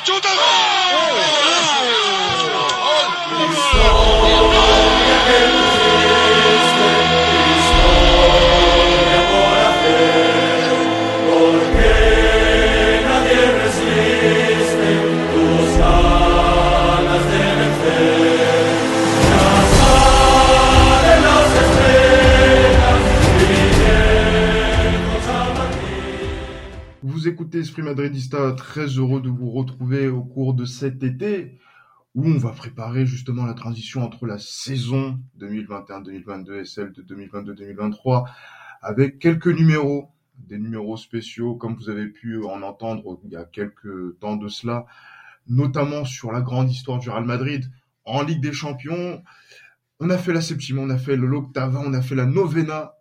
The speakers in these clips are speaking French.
battuta! Vous écoutez Esprit Madridista, très heureux de vous retrouver au cours de cet été où on va préparer justement la transition entre la saison 2021-2022 et celle de 2022-2023 avec quelques numéros, des numéros spéciaux comme vous avez pu en entendre il y a quelques temps de cela, notamment sur la grande histoire du Real Madrid en Ligue des Champions. On a fait la septième, on a fait l'octava, on a fait la novena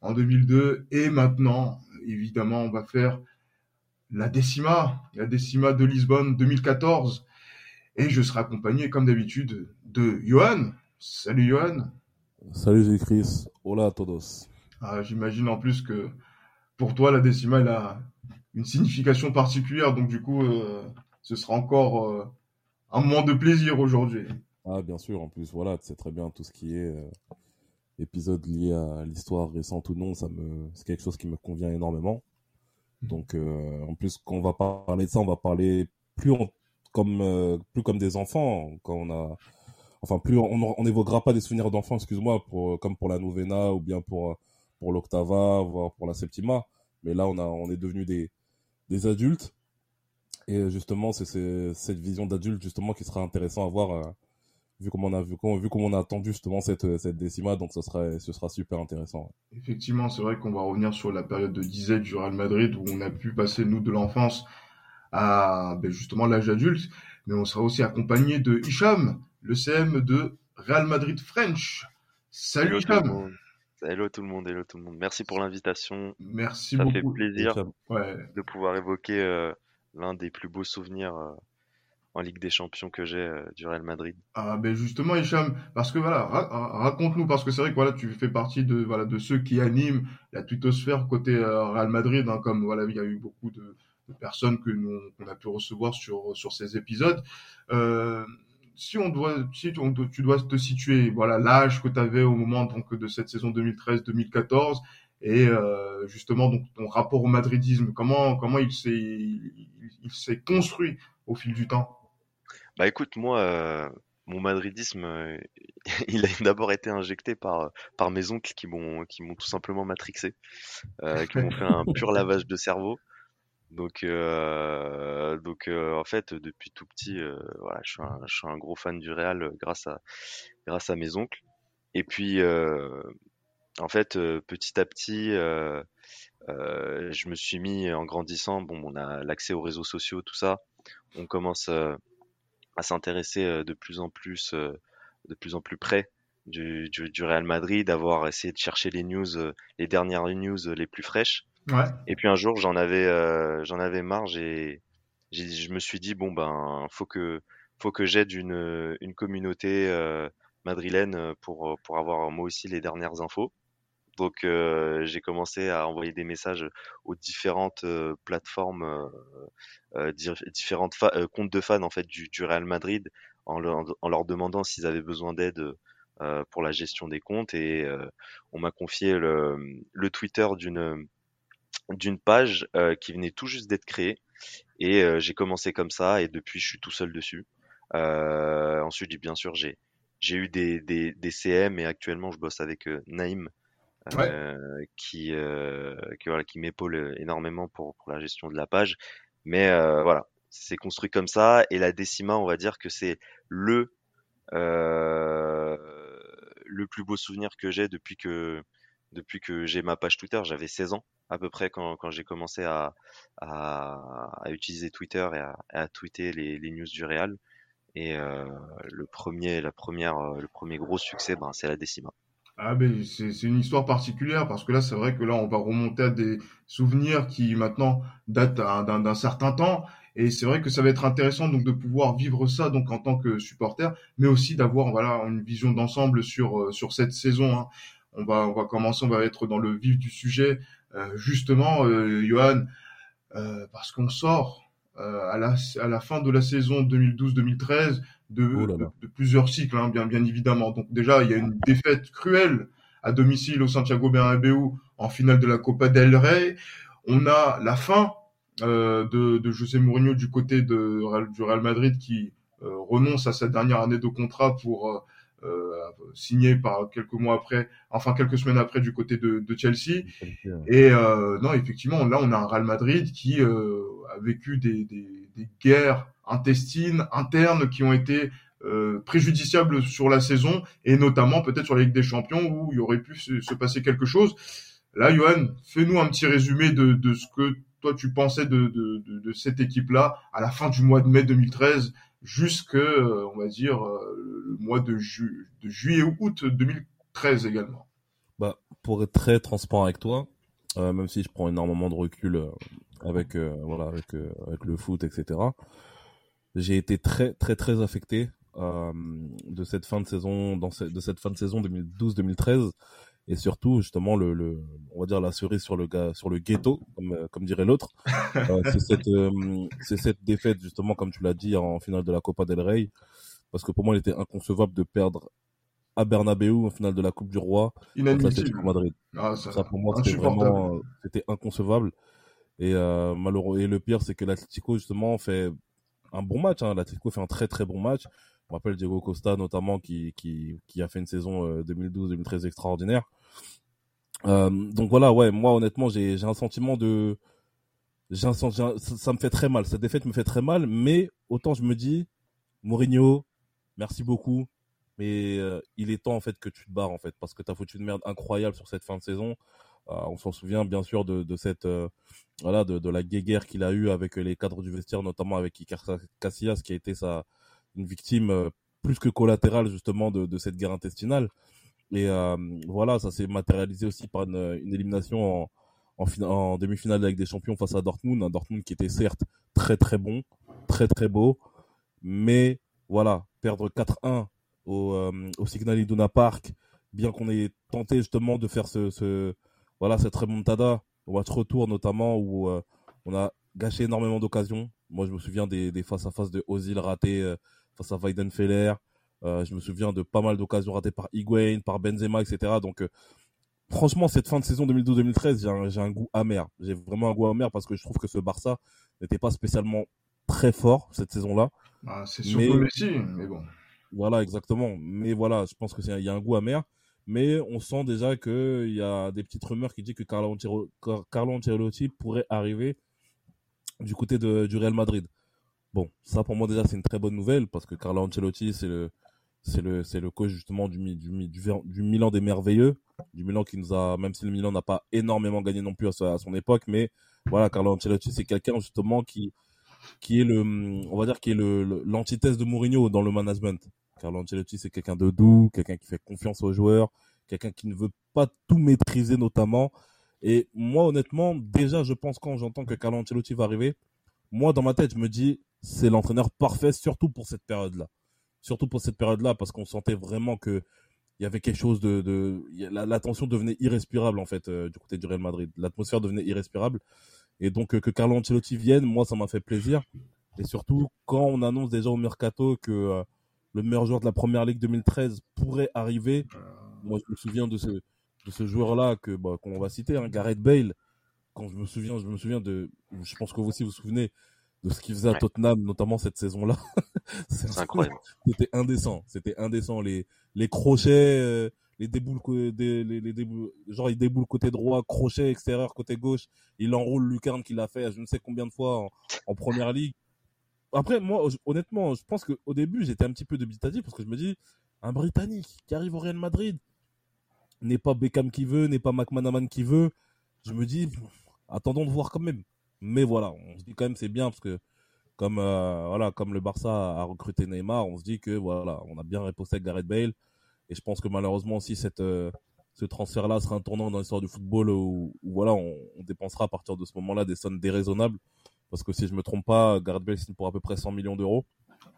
en 2002 et maintenant, évidemment, on va faire la décima, la décima de Lisbonne 2014. Et je serai accompagné, comme d'habitude, de Johan. Salut Johan. Salut Chris. Hola a todos. Ah, J'imagine en plus que pour toi, la décima, elle a une signification particulière. Donc du coup, euh, ce sera encore euh, un moment de plaisir aujourd'hui. Ah, bien sûr. En plus, voilà, tu sais très bien tout ce qui est euh, épisode lié à l'histoire récente ou non. Ça me, c'est quelque chose qui me convient énormément. Donc, euh, en plus, quand on va parler de ça, on va parler plus comme euh, plus comme des enfants. Quand on a, enfin, plus on n'évoquera pas des souvenirs d'enfants, excuse-moi, pour comme pour la novena ou bien pour pour l'octava, voire pour la septima. Mais là, on a, on est devenus des des adultes. Et justement, c'est cette vision d'adulte justement qui sera intéressant à voir, euh, vu comment on a vu comment, vu comment on a attendu justement cette cette décima. Donc, ce sera ce sera super intéressant. Effectivement, c'est vrai qu'on va revenir sur la période de disette du Real Madrid où on a pu passer, nous, de l'enfance à ben, justement l'âge adulte. Mais on sera aussi accompagné de Hicham, le CM de Real Madrid French. Salut Hicham. Hello tout le monde, hello tout le monde. Merci pour l'invitation. Merci Ça fait beaucoup. plaisir Hicham. Ouais. de pouvoir évoquer euh, l'un des plus beaux souvenirs euh, en Ligue des Champions que j'ai euh, du Real Madrid. Ah ben justement Hicham, parce que voilà, ra- ra- raconte-nous parce que c'est vrai que voilà, tu fais partie de voilà de ceux qui animent la twittosphère côté euh, Real Madrid, hein, comme voilà, il y a eu beaucoup de, personnes que nous qu'on a pu recevoir sur sur ces épisodes. Euh, si on doit, si on tu dois te situer, voilà l'âge que tu avais au moment donc de cette saison 2013-2014 et justement donc ton rapport au madridisme, comment comment il s'est il s'est construit au fil du temps? Bah écoute, moi, euh, mon madridisme, euh, il a d'abord été injecté par, par mes oncles qui m'ont qui m'ont tout simplement matrixé, euh, qui m'ont fait un pur lavage de cerveau. Donc, euh, donc euh, en fait, depuis tout petit, euh, voilà, je suis un, je suis un gros fan du Real euh, grâce à, grâce à mes oncles. Et puis, euh, en fait, euh, petit à petit, euh, euh, je me suis mis en grandissant. Bon, on a l'accès aux réseaux sociaux, tout ça. On commence euh, à s'intéresser euh, de plus en plus, euh, de plus en plus près du, du, du Real Madrid, d'avoir essayé de chercher les news, euh, les dernières news les plus fraîches. Ouais. Et puis un jour, j'en avais, euh, j'en avais marre. J'ai, j'ai, je me suis dit bon ben, faut que, faut que j'aide une, une communauté euh, madrilène pour, pour avoir moi aussi les dernières infos. Donc euh, j'ai commencé à envoyer des messages aux différentes euh, plateformes, euh, euh, di- différentes euh, comptes de fans en fait du, Real Madrid, en leur, demandant s'ils avaient besoin d'aide euh, pour la gestion des comptes. Et euh, on m'a confié le, Twitter d'une page euh, qui venait tout juste d'être créée. Et euh, j'ai commencé comme ça, et depuis je suis tout seul dessus. Euh, ensuite, bien sûr, j'ai eu des, des, CM et actuellement je bosse avec euh, Naïm Euh, qui, euh, qui, voilà, qui m'épaule énormément pour, pour la gestion de la page. Mais euh, voilà, c'est construit comme ça. Et la décima, on va dire que c'est le, euh, le plus beau souvenir que j'ai depuis que, depuis que j'ai ma page Twitter. J'avais 16 ans à peu près quand, quand j'ai commencé à, à, à utiliser Twitter et à, à tweeter les, les news du Real. Et euh, le premier, la première, euh, le premier gros succès, ben, c'est la décima. Ah ben c'est une histoire particulière parce que là c'est vrai que là on va remonter à des souvenirs qui maintenant datent d'un certain temps et c'est vrai que ça va être intéressant donc de pouvoir vivre ça donc en tant que supporter mais aussi d'avoir voilà une vision d'ensemble sur euh, sur cette saison hein. On va on va commencer on va être dans le vif du sujet Euh, justement euh, Johan euh, parce qu'on sort euh, à, la, à la fin de la saison 2012-2013 de, Oh de, plusieurs cycles, hein, bien, bien évidemment. Donc déjà, il y a une défaite cruelle à domicile au Santiago Bernabéu en finale de la Copa del Rey. On a la fin euh, de, de José Mourinho du côté de, du Real Madrid qui euh, renonce à sa dernière année de contrat pour euh, euh, signer par quelques mois après, enfin quelques semaines après du côté de, de Chelsea. Et euh, non, effectivement, là, on a un Real Madrid qui euh, a vécu des, des, des guerres intestines, internes, qui ont été euh, préjudiciables sur la saison, et notamment peut-être sur la Ligue des Champions, où il aurait pu se, se passer quelque chose. Là, Johan, fais-nous un petit résumé de, ce que toi tu pensais de, cette équipe-là à la fin du mois de mai 2013 jusque, euh, on va dire, euh, le mois de, ju de juillet ou août 2013 également. Bah, pour être très transparent avec toi, même si je prends énormément de recul avec euh, voilà avec euh, avec le foot, etc. J'ai été très très très affecté euh, de cette fin de saison, dans ce- de cette fin de saison 2012-2013, et surtout justement le, le on va dire la cerise sur le ga- sur le ghetto, comme comme dirait l'autre. Euh, c'est cette euh, c'est cette défaite justement comme tu l'as dit en finale de la Copa del Rey, parce que pour moi il était inconcevable de perdre à Bernabeu en finale de la Coupe du Roi Inadmissible. Madrid. Ah, ça, Ça pour moi c'était vraiment c'était inconcevable et euh, malheureux et le pire c'est que l'Atlético justement fait un bon match hein. l'Atlético fait un très très bon match. Me rappelle Diego Costa notamment qui qui qui a fait une saison euh, 2012-2013 extraordinaire. Euh, donc voilà ouais moi honnêtement j'ai un sentiment de un, ça, ça me fait très mal. Cette défaite me fait très mal mais autant je me dis Mourinho merci beaucoup mais euh, il est temps en fait que tu te barres en fait parce que t'as foutu une merde incroyable sur cette fin de saison. euh, on s'en souvient bien sûr de, cette euh, voilà de, la guéguerre qu'il a eu avec les cadres du vestiaire notamment avec Iker Casillas qui a été sa une victime euh, plus que collatérale justement de, cette guerre intestinale. Et euh, voilà ça s'est matérialisé aussi par une, élimination en en, fina- en demi-finale avec des champions face à Dortmund. Un Dortmund qui était certes très très bon très très beau mais voilà perdre 4-1 au, euh, au Signal Iduna Park bien qu'on ait tenté justement de faire ce voilà cette remontada au match retour notamment où euh, on a gâché énormément d'occasions. Moi, je me souviens des, des face à face de Ozil ratés euh, face à Weidenfeller. Euh, je me souviens de pas mal d'occasions ratées par Higuain, par Benzema, etc. Donc, franchement, cette fin de saison 2012-2013, j'ai un, goût amer. J'ai vraiment un goût amer parce que je trouve que ce Barça n'était pas spécialement très fort cette saison-là. Ah, c'est Mais- surtout Messi, mais bon. Voilà, exactement. Mais voilà, je pense que c'est il y a un goût amer. Mais on sent déjà que il y a des petites rumeurs qui disent que Carlo Ancelotti, Carlo Ancelotti pourrait arriver du côté de, du Real Madrid. Bon, ça pour moi déjà c'est une très bonne nouvelle parce que Carlo Ancelotti c'est le c'est le c'est le coach justement du du, du Milan des merveilleux, du Milan qui nous a même si le Milan n'a pas énormément gagné non plus à, à son époque, mais voilà Carlo Ancelotti c'est quelqu'un justement qui qui est le on va dire qui est le- l'antithèse de Mourinho dans le management. Carlo Ancelotti c'est quelqu'un de doux, quelqu'un qui fait confiance aux joueurs, quelqu'un qui ne veut pas tout maîtriser notamment. Et moi honnêtement déjà je pense quand j'entends que Carlo Ancelotti va arriver, moi dans ma tête je me dis c'est l'entraîneur parfait surtout pour cette période-là. Surtout pour cette période-là parce qu'on sentait vraiment que il y avait quelque chose de, de la tension devenait irrespirable en fait euh, du côté du Real Madrid. L'atmosphère devenait irrespirable et donc euh, que Carlo Ancelotti vienne, moi ça m'a fait plaisir. Et surtout quand on annonce déjà au mercato que euh, le meilleur joueur de la Première Ligue 2013 pourrait arriver, moi je me souviens de ce de ce joueur-là que bah, qu'on va citer, hein, Gareth Bale. Quand je me souviens, je me souviens de, je pense que vous aussi vous vous souvenez de ce qu'il faisait à Ouais. Tottenham, notamment cette saison-là. C'est incroyable. C'était indécent. C'était indécent. Les, les crochets, euh, les déboules, des, les, les déboules, genre il déboule côté droit, crochet extérieur côté gauche. Il enroule Lucarne qu'il a fait je ne sais combien de fois en, en première ligue. Après, moi, honnêtement, je pense qu'au début, j'étais un petit peu dubitatif parce que je me dis, un Britannique qui arrive au Real Madrid n'est pas Beckham qui veut, n'est pas McManaman qui veut. Je me dis, attendons de voir quand même. Mais voilà, on se dit quand même c'est bien parce que comme euh, voilà, comme le Barça a recruté Neymar, on se dit que voilà, on a bien riposté avec Gareth Bale. Et je pense que malheureusement aussi cette euh, ce transfert-là sera un tournant dans l'histoire du football où, voilà, on dépensera à partir de ce moment-là des sommes déraisonnables. Parce que si je me trompe pas, Gareth Bale signe pour à peu près 100 millions d'euros.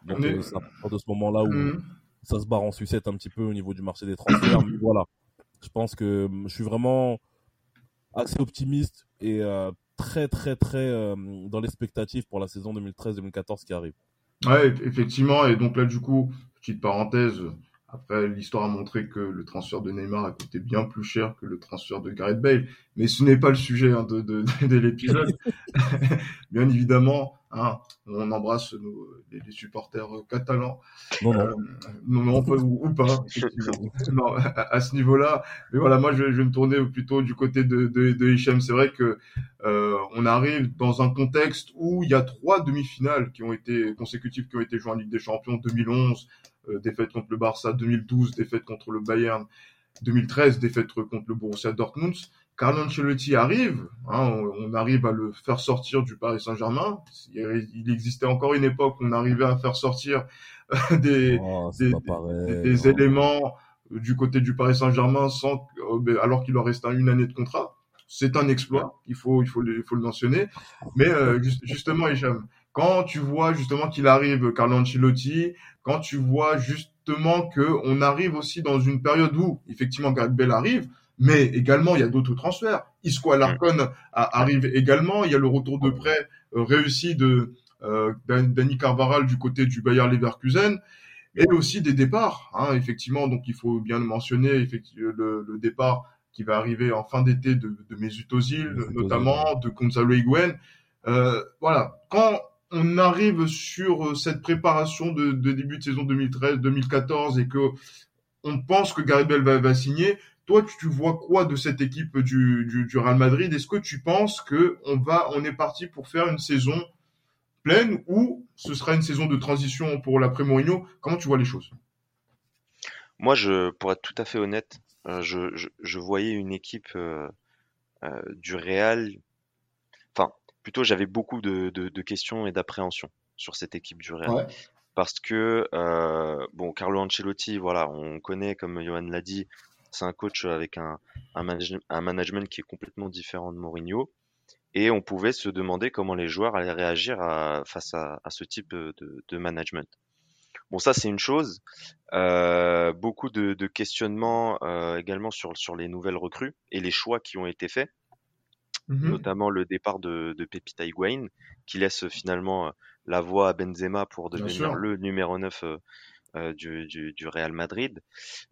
Donc euh, c'est à partir de ce moment-là où Mhm. ça se barre en sucette un petit peu au niveau du marché des transferts. Mais voilà, je pense que hum, je suis vraiment assez optimiste et euh, très très très euh, dans l'expectative pour la saison 2013-2014 qui arrive. Ouais, effectivement. Et donc là, du coup, petite parenthèse, après, l'histoire a montré que le transfert de Neymar a coûté bien plus cher que le transfert de Gareth Bale. Mais ce n'est pas le sujet hein, de, de, de l'épisode. bien évidemment, hein, on embrasse nos, les, les, supporters catalans. Non, non. Euh, non, non ou, ou, pas. non, à, à, ce niveau-là. Mais voilà, moi, je, je, vais me tourner plutôt du côté de, de, de Hichem. C'est vrai que euh, on arrive dans un contexte où il y a trois demi-finales qui ont été consécutives, qui ont été jouées en Ligue des Champions 2011, euh, défaite contre le Barça, 2012, défaite contre le Bayern, 2013, défaite contre le Borussia Dortmund. Carlo Ancelotti arrive, hein, on, arrive à le faire sortir du Paris Saint-Germain. Il existait encore une époque où on arrivait à faire sortir euh, des, oh, des, oh. éléments du côté du Paris Saint-Germain sans, euh, alors qu'il leur restait une année de contrat. C'est un exploit, il faut, il faut, il faut le mentionner. Mais euh, just, justement, Hicham, quand tu vois justement qu'il arrive, Carlo Ancelotti, quand tu vois justement que on arrive aussi dans une période où effectivement Gareth Bale arrive, mais également il y a d'autres transferts. Isco Alarcon arrive également. Il y a le retour de prêt euh, réussi de euh, Danny Carvaral du côté du Bayer Leverkusen et aussi des départs. Hein, effectivement, donc il faut bien mentionner effectivement le, le départ qui va arriver en fin d'été de, de Mesut Ozil, notamment de Gonzalo Higuain. Euh, voilà, quand on arrive sur cette préparation de, début de saison 2013-2014 et que on pense que Gareth va, signer, toi, tu, vois quoi de cette équipe du, Real Madrid? Est-ce que tu penses que on va, on est parti pour faire une saison pleine ou ce sera une saison de transition pour l'après Mourinho Comment tu vois les choses? Moi, je, pour être tout à fait honnête, euh, je, voyais une équipe euh, euh, du Real. Plutôt, j'avais beaucoup de, de, de questions et d'appréhension sur cette équipe du Real. Ouais. Parce que, euh, bon, Carlo Ancelotti, voilà, on connaît, comme Johan l'a dit, c'est un coach avec un, un, manage, un, management qui est complètement différent de Mourinho. Et on pouvait se demander comment les joueurs allaient réagir à, face à, à, ce type de, de, management. Bon, ça c'est une chose. Euh, beaucoup de, de questionnements euh, également sur, sur les nouvelles recrues et les choix qui ont été faits, mm -hmm. notamment le départ de, de Pepita Higuain, qui laisse finalement la voie à Benzema pour devenir le numéro 9 euh, du, du, du, Real Madrid.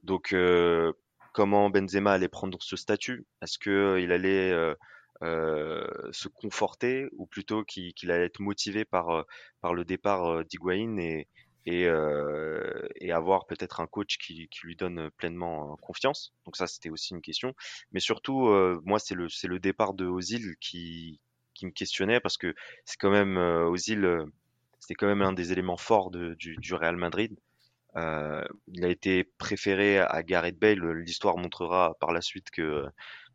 Donc euh, comment Benzema allait prendre ce statut? Est-ce qu'il euh, allait euh, euh, se conforter ou plutôt qu'il qu allait être motivé par, euh, par le départ d'Higuain et, et, avoir peut-être un coach qui, lui donne pleinement confiance. Donc ça, c'était aussi une question. Mais surtout, moi, c'est le, départ de Ozil qui, qui me questionnait parce que c'est quand même Ozil, c'était quand même un des éléments forts du, Real Madrid. Il a été préféré à Gareth Bale. L'histoire montrera par la suite que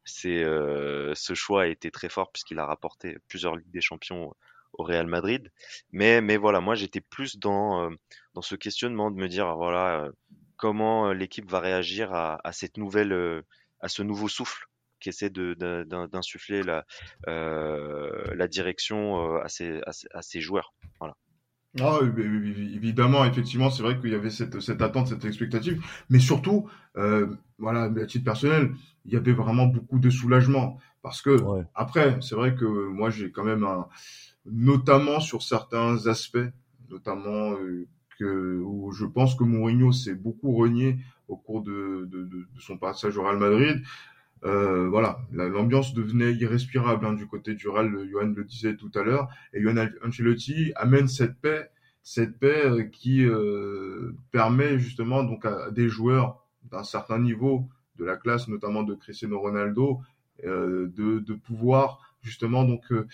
c'est ce choix a été très fort puisqu'il a rapporté plusieurs Ligues des Champions au Real Madrid. Mais mais voilà, moi j'étais plus dans euh, dans ce questionnement de me dire voilà comment l'équipe va réagir à, à, cette nouvelle à ce nouveau souffle qui essaie de d'insuffler la euh, la direction à ses, à ses, à ses joueurs. Voilà. Ah, évidemment, effectivement, c'est vrai qu'il y avait cette, cette, attente, cette expectative, mais surtout, euh, voilà, à titre personnel, il y avait vraiment beaucoup de soulagement parce que ouais. après, c'est vrai que moi j'ai quand même un, notamment sur certains aspects, notamment euh, que où je pense que Mourinho s'est beaucoup renié au cours de, de, de, de son passage au Real Madrid. Euh, voilà, l'ambiance devenait irrespirable hein, du côté du Real. Johan le disait tout à l'heure, et Johan Ancelotti amène cette paix, cette paix euh, qui euh, permet justement donc à des joueurs d'un certain niveau de la classe, notamment de Cristiano Ronaldo, euh, de, de, pouvoir justement donc euh,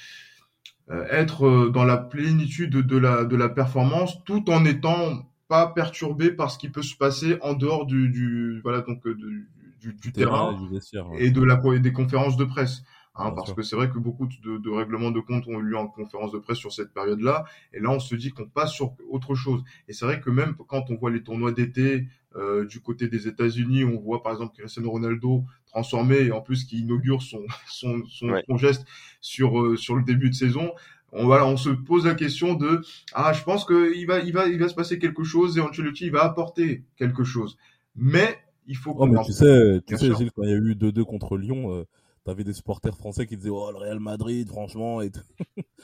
être dans la plénitude de, la de la performance, tout en étant pas perturbé par ce qui peut se passer en dehors du, du voilà donc du, du, du terrain, terrain vestiaire, ouais. et de la des conférences de presse. Hein, parce sûr. que c'est vrai que beaucoup de, de, règlements de compte ont eu lieu en conférence de presse sur cette période-là, et là on se dit qu'on passe sur autre chose. Et c'est vrai que même quand on voit les tournois d'été euh, du côté des États-Unis, on voit par exemple Cristiano Ronaldo transformé et en plus qui inaugure son son, son, ouais. son geste sur euh, sur le début de saison. On, voilà, on se pose la question de ah je pense que il va il va il va se passer quelque chose et Ancelotti il va apporter quelque chose. Mais il faut. Oh, mais tu sais, tu sais, Gilles, quand il y a eu 2-2 contre Lyon, euh, t'avais des supporters français qui disaient oh le Real Madrid franchement et tout.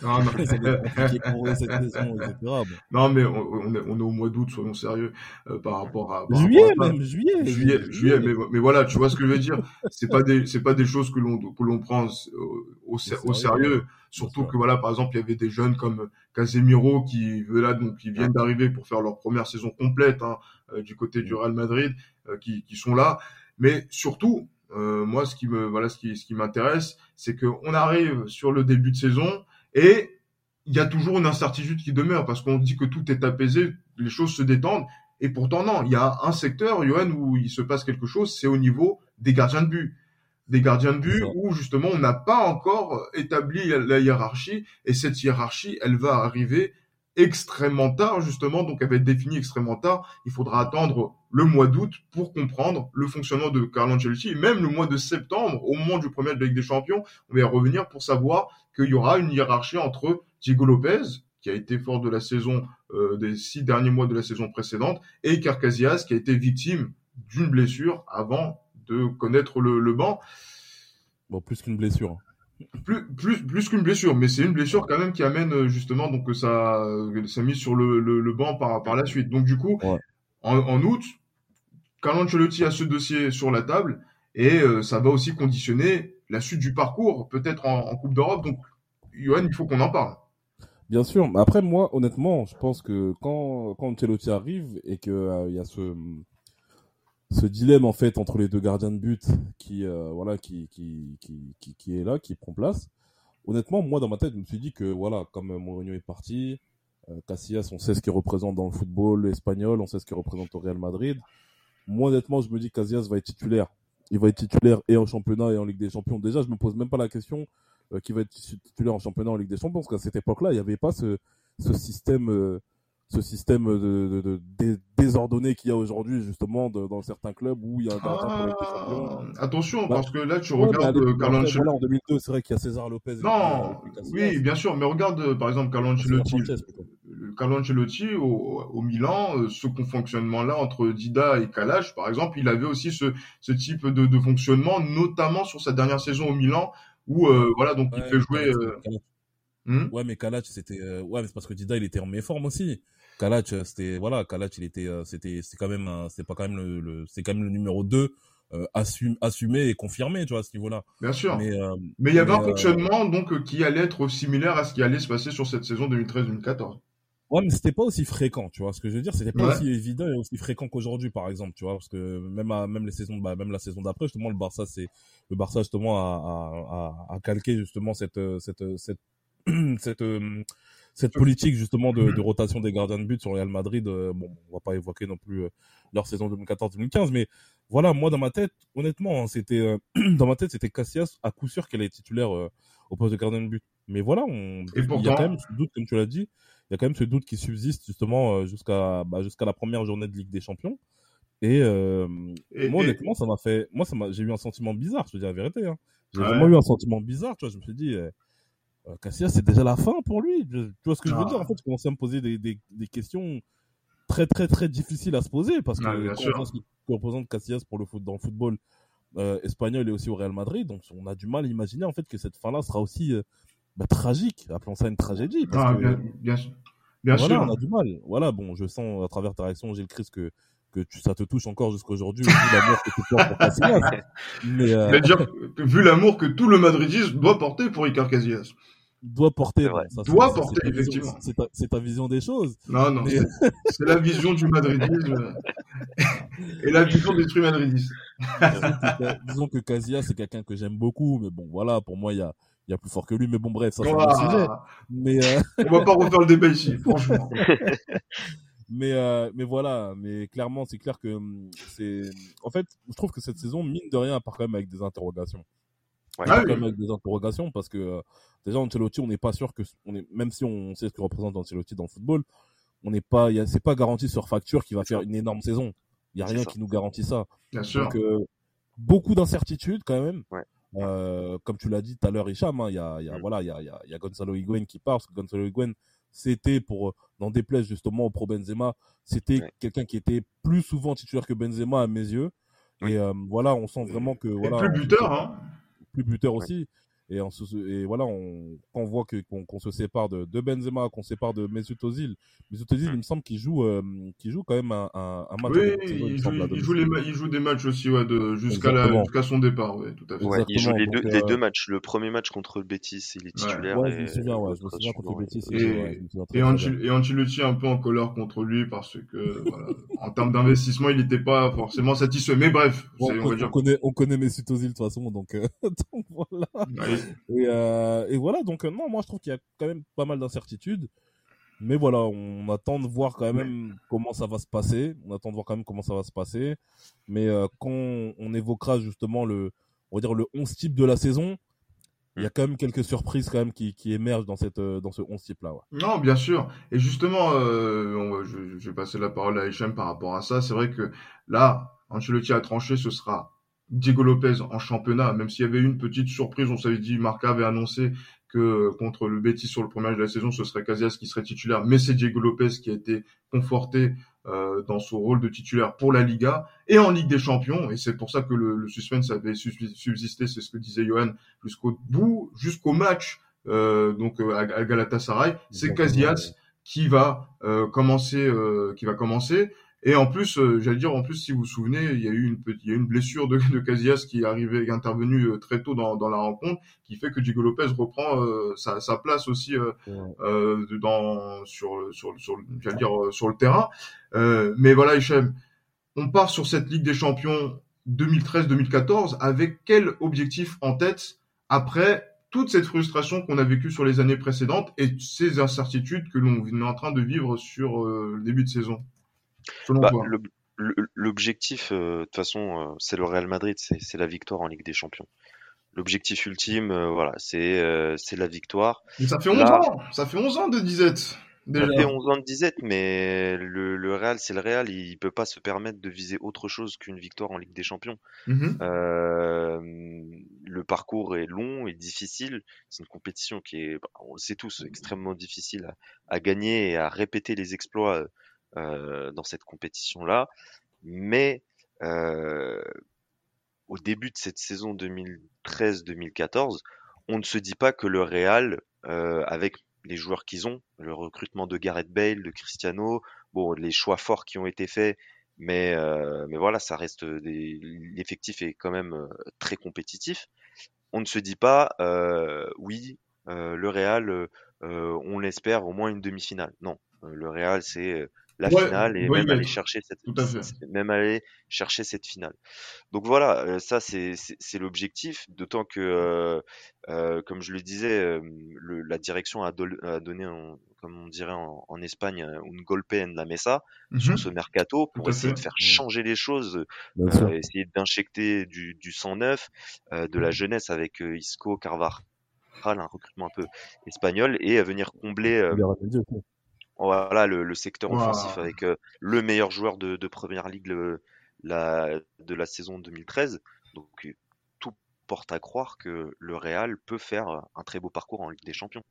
Non, non. ça va être compliqué pour eux cette saison etc. Bon. Non, mais on, on est, on est au mois d'août, soyons sérieux euh, par rapport à. par Juillet rapport à ça. même juillet Juillet, juillet, mais, mais voilà, tu vois ce que je veux dire. C'est pas des, c'est pas des choses que l'on, que l'on prend au, au, sé- au sérieux. Surtout que voilà, par exemple, il y avait des jeunes comme Casemiro qui, là, donc, qui viennent d'arriver pour faire leur première saison complète, hein, euh, du côté du Real Madrid, euh, qui, qui sont là. Mais surtout, euh, moi, ce qui me, voilà, ce qui, ce qui m'intéresse, c'est que on arrive sur le début de saison et il y a toujours une incertitude qui demeure parce qu'on dit que tout est apaisé, les choses se détendent. Et pourtant, non, il y a un secteur, Johan, où il se passe quelque chose, c'est au niveau des gardiens de but. Des gardiens de but où justement on n'a pas encore établi la hiérarchie et cette hiérarchie, elle va arriver extrêmement tard justement, donc elle va être définie extrêmement tard. Il faudra attendre le mois d'août pour comprendre le fonctionnement de Carlo Ancelotti et même le mois de septembre, au moment du premier de la Ligue des Champions, on va y revenir pour savoir qu'il y aura une hiérarchie entre Diego Lopez, qui a été fort de la saison euh, des six derniers mois de la saison précédente, et Iker Casillas, qui a été victime d'une blessure avant de connaître le, le banc. bon plus qu'une blessure Plus, plus, plus qu'une blessure, mais c'est une blessure quand même qui amène euh, justement donc euh, ça, euh, ça mise sur le, le, le banc par, par la suite. Donc du coup, Ouais. en, en août, Carlo Ancelotti a ce dossier sur la table et euh, ça va aussi conditionner la suite du parcours, peut-être en, en Coupe d'Europe. Donc, Johan, il faut qu'on en parle. Bien sûr, après moi, honnêtement, je pense que quand quand Ancelotti arrive et que euh, il y a ce ce dilemme en fait entre les deux gardiens de but qui euh, voilà qui, qui qui qui est là, qui prend place. Honnêtement, moi dans ma tête, je me suis dit que voilà, comme euh, Mourinho est parti, euh, Casillas, on sait ce qu'il représente dans le football espagnol, on sait ce qu'il représente au Real Madrid. Moi honnêtement, je me dis que Casillas va être titulaire. Il va être titulaire et en championnat et en Ligue des Champions. Déjà, je me pose même pas la question euh, qui va être titulaire en championnat en Ligue des Champions, parce qu'à cette époque-là, il n'y avait pas ce, ce système, euh, ce système de, de, de- dé- désordonné qu'il y a aujourd'hui, justement, de- dans certains clubs où il y a un pour. Ah, attention, Bah, parce que là, tu Ouais, regardes euh, Carlo Ancelotti. voilà, en 2002, c'est vrai qu'il y a César Lopez. Non, euh, et oui, bien sûr, mais regarde euh, par exemple Carlo Ancelotti. Carlo Ancelotti au, au Milan, ce fonctionnement-là entre Dida et Kalash, par exemple, il avait aussi ce, ce type de, de fonctionnement, notamment sur sa dernière saison au Milan, où voilà donc il fait jouer. Hmm Ouais, mais Kalac, c'était, ouais, mais c'est parce que Dida, il était en méforme aussi. Kalac, euh, c'était, voilà, Kalac, il était, euh, c'était, c'est quand même, un- c'est pas quand même le, le c'est quand même le numéro 2, euh, assum- assumé et confirmé, tu vois, à ce niveau-là. bien sûr. Mais, Mais, euh, il y avait mais, un euh, fonctionnement donc euh, qui allait être similaire à ce qui allait se passer sur cette saison 2013-2014. Ouais, mais c'était pas aussi fréquent, tu vois. Ce que je veux dire, c'était pas Ouais. aussi évident et aussi fréquent qu'aujourd'hui, par exemple, tu vois, parce que même à, même les saisons, bah, même la saison d'après, justement, le Barça, c'est le Barça justement a, a, a, a calqué justement cette euh, cette euh, cette cette euh, cette politique justement de, de rotation des gardiens de but sur Real Madrid. euh, bon, on va pas évoquer non plus euh, leur saison 2014-2015, mais voilà, moi dans ma tête, honnêtement, hein, c'était euh, dans ma tête, c'était Casillas à coup sûr qu'elle est titulaire euh, au poste de gardien de but. Mais voilà, on, il y a quand même ce doute, comme tu l'as dit, il y a quand même ce doute qui subsiste justement euh, jusqu'à bah, jusqu'à la première journée de Ligue des Champions. Et, euh, Et- moi, et- honnêtement, ça m'a fait, moi, ça m'a, j'ai eu un sentiment bizarre, je te dis la vérité. Hein. J'ai Ouais. vraiment eu un sentiment bizarre, tu vois. Je me suis dit, euh, Casillas, c'est déjà la fin pour lui. Je- tu vois ce que je veux Ah. dire? En fait, je commençais à me poser des, des, des questions très, très, très difficiles à se poser parce que bien quand on représente Casillas pour le foot, dans le football euh, espagnol et aussi au Real Madrid, donc on a du mal à imaginer en fait que cette fin-là sera aussi euh, bah, tragique. Appelons ça une tragédie. Parce Ah, que, bien, bien, sûr. bien voilà, sûr. on a du mal. Voilà, bon, je sens à travers ta réaction, Gilles Christ, que, que tu, ça te touche encore jusqu'à aujourd'hui, vu l'amour que tu portes pour Casillas. Mais, euh, que, vu l'amour que tout le madridisme doit porter pour Iker Casillas. doit porter. Ça, Doit porter, ta vision- effectivement. C'est ta, c'est ta vision des choses. Non, non, Mais- c'est- la vision du madridisme et la vision des trucs madridistes. Disons que- Casillas, c'est quelqu'un que j'aime beaucoup, mais bon, voilà, pour moi, il y a, il y a plus fort que lui. Mais bon, bref, ça, c'est un sujet. Mais, euh, on va pas refaire le débat ici, franchement. Mais, euh, mais voilà, mais clairement, c'est clair que hum, c'est. En fait, je trouve que cette saison, mine de rien, part quand même avec des interrogations. Ouais. Ah part oui. quand même avec des interrogations parce que euh, déjà Ancelotti, on n'est pas sûr que on est, même si on sait ce que représente Ancelotti dans le football, on n'est pas, il y a- c'est pas garanti sur facture qu'il va faire une énorme saison. Il y a rien qui nous garantit ça. Bien sûr. Donc euh, beaucoup d'incertitudes quand même. Ouais. Euh, comme tu l'as dit tout à l'heure, Hicham, hein, il y a, y a Mm. voilà, il y a, il y a, il y a Gonzalo Higuain qui part parce que Gonzalo Higuain c'était pour euh, n'en déplaise justement au pro Benzema, c'était Ouais. quelqu'un qui était plus souvent titulaire que Benzema à mes yeux. Et euh, voilà, on sent vraiment que Et voilà, plus on- buteur, hein. plus buteur aussi. Et, on et voilà, on, quand on voit qu'on se sépare de, de Benzema, qu'on sépare de Mesut Ozil, Mesut Ozil, il me semble qu'il joue, euh, joue quand même un, un, match. Oui, il, joue, il, joue les il joue des matchs aussi ouais, jusqu'à jusqu'à son départ, ouais, tout à fait. Ouais, il joue les, deux, les deux matchs. Le premier match contre le Betis, il est titulaire. Ouais, je me souviens, ouais, je me souviens contre le Betis. Et, et, Ancelotti un peu en colère contre lui parce que, voilà, en termes d'investissement, il n'était pas forcément satisfait. Mais bref, on, on, on, connaît, on connaît Mesut Ozil de toute façon, donc, euh, donc voilà. Et, euh, et, voilà, donc euh, non, moi je trouve qu'il y a quand même pas mal d'incertitudes. Mais voilà, on attend de voir quand même comment ça va se passer. On attend de voir quand même comment ça va se passer. Mais euh, quand on évoquera justement le, on va dire le 11 type de la saison, il y a quand même quelques surprises quand même qui, qui émergent dans cette dans ce 11 type là. Ouais. Non, bien sûr. Et justement, euh, je, je, vais passer la parole à Hichem par rapport à ça. C'est vrai que là, Ancelotti a tranché, ce sera Diego Lopez en championnat, même s'il y avait une petite surprise, on s'avait dit, Marca avait annoncé que contre le Betis sur le premier match de la saison, ce serait Casillas qui serait titulaire, mais c'est Diego Lopez qui a été conforté euh, dans son rôle de titulaire pour la Liga et en Ligue des Champions, et c'est pour ça que le, le suspense avait subsisté, c'est ce que disait Johan, jusqu'au bout, jusqu'au match euh, donc euh, à, Galatasaray, c'est Casillas qui va euh, commencer, euh, qui va commencer. Et en plus, euh, j'allais dire, en plus, si vous vous souvenez, il y a eu une, il y a une blessure de, de Casillas qui est arrivée, qui est intervenue euh, très tôt dans, dans la rencontre, qui fait que Diego Lopez reprend euh, sa, sa, place aussi euh, dans sur sur sur j'allais dire sur le terrain. mais voilà, Hichem, on part sur cette Ligue des Champions 2013-2014 avec quel objectif en tête après toute cette frustration qu'on a vécue sur les années précédentes et ces incertitudes que l'on est en train de vivre sur le début de saison? Bah, L'objectif, euh, de toute façon, euh, c'est le Real Madrid, c'est la victoire en Ligue des Champions. L'objectif ultime, euh, voilà, c'est la victoire. Mais ça fait 11 ans, ça fait 11 ans de disette. Déjà. Ça fait 11 ans de disette, mais le, le Real, c'est le Real, il peut pas se permettre de viser autre chose qu'une victoire en Ligue des Champions. Euh, le parcours est long et difficile. C'est une compétition qui est, bah, on le sait tous, extrêmement difficile à, à gagner et à répéter les exploits dans cette compétition-là. Mais euh, au début de cette saison 2013-2014, on ne se dit pas que le Real, euh, avec les joueurs qu'ils ont, le recrutement de Gareth Bale, de Cristiano, bon, les choix forts qui ont été faits, mais euh, mais voilà, ça reste l'effectif est quand même euh, très compétitif. On ne se dit pas, euh, oui, euh, le Real, on l'espère au moins une demi-finale. Non, le Real, c'est la finale et même aller chercher cette même aller chercher cette finale. Donc voilà, euh, ça c'est c'est l'objectif, d'autant que euh, euh, comme je le disais, le, la direction a, a donné un, comme on dirait en, en Espagne une golpe en la mesa sur mhm. ce mercato pour essayer de faire changer les choses, essayer d'injecter du, du sang neuf, de la jeunesse avec Isco, Carvajal, un recrutement un peu espagnol et à venir combler voilà le, le secteur offensif avec euh, le meilleur joueur de, de première ligue le, la, de la saison 2013. Donc euh, tout porte à croire que le Real peut faire un très beau parcours en Ligue des Champions.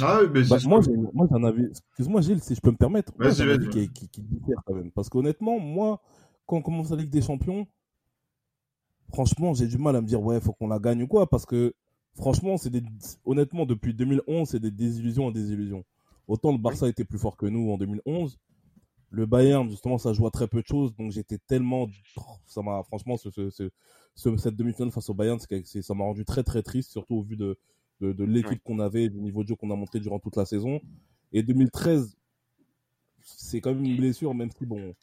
Ah, mais bah, moi, j'ai, moi, j'en avais. Excuse-moi, Gilles, si je peux me permettre. Moi, j'ai un qui, qui, qui, diffère quand même. Parce qu'honnêtement, moi, quand on commence la Ligue des Champions, franchement, j'ai du mal à me dire, ouais, faut qu'on la gagne ou quoi. Parce que, franchement, c'est des. Honnêtement, depuis 2011, c'est des désillusions en désillusions. Autant le Barça était plus fort que nous en 2011. Le Bayern, justement, ça joue à très peu de choses. Donc j'étais tellement. Ça m'a, franchement, ce, ce, ce, cette demi-finale face au Bayern, ça m'a rendu très très triste, surtout au vu de, de, de l'équipe qu'on avait, du niveau de jeu qu'on a monté durant toute la saison. Et 2013, c'est quand même une blessure, même si, bon,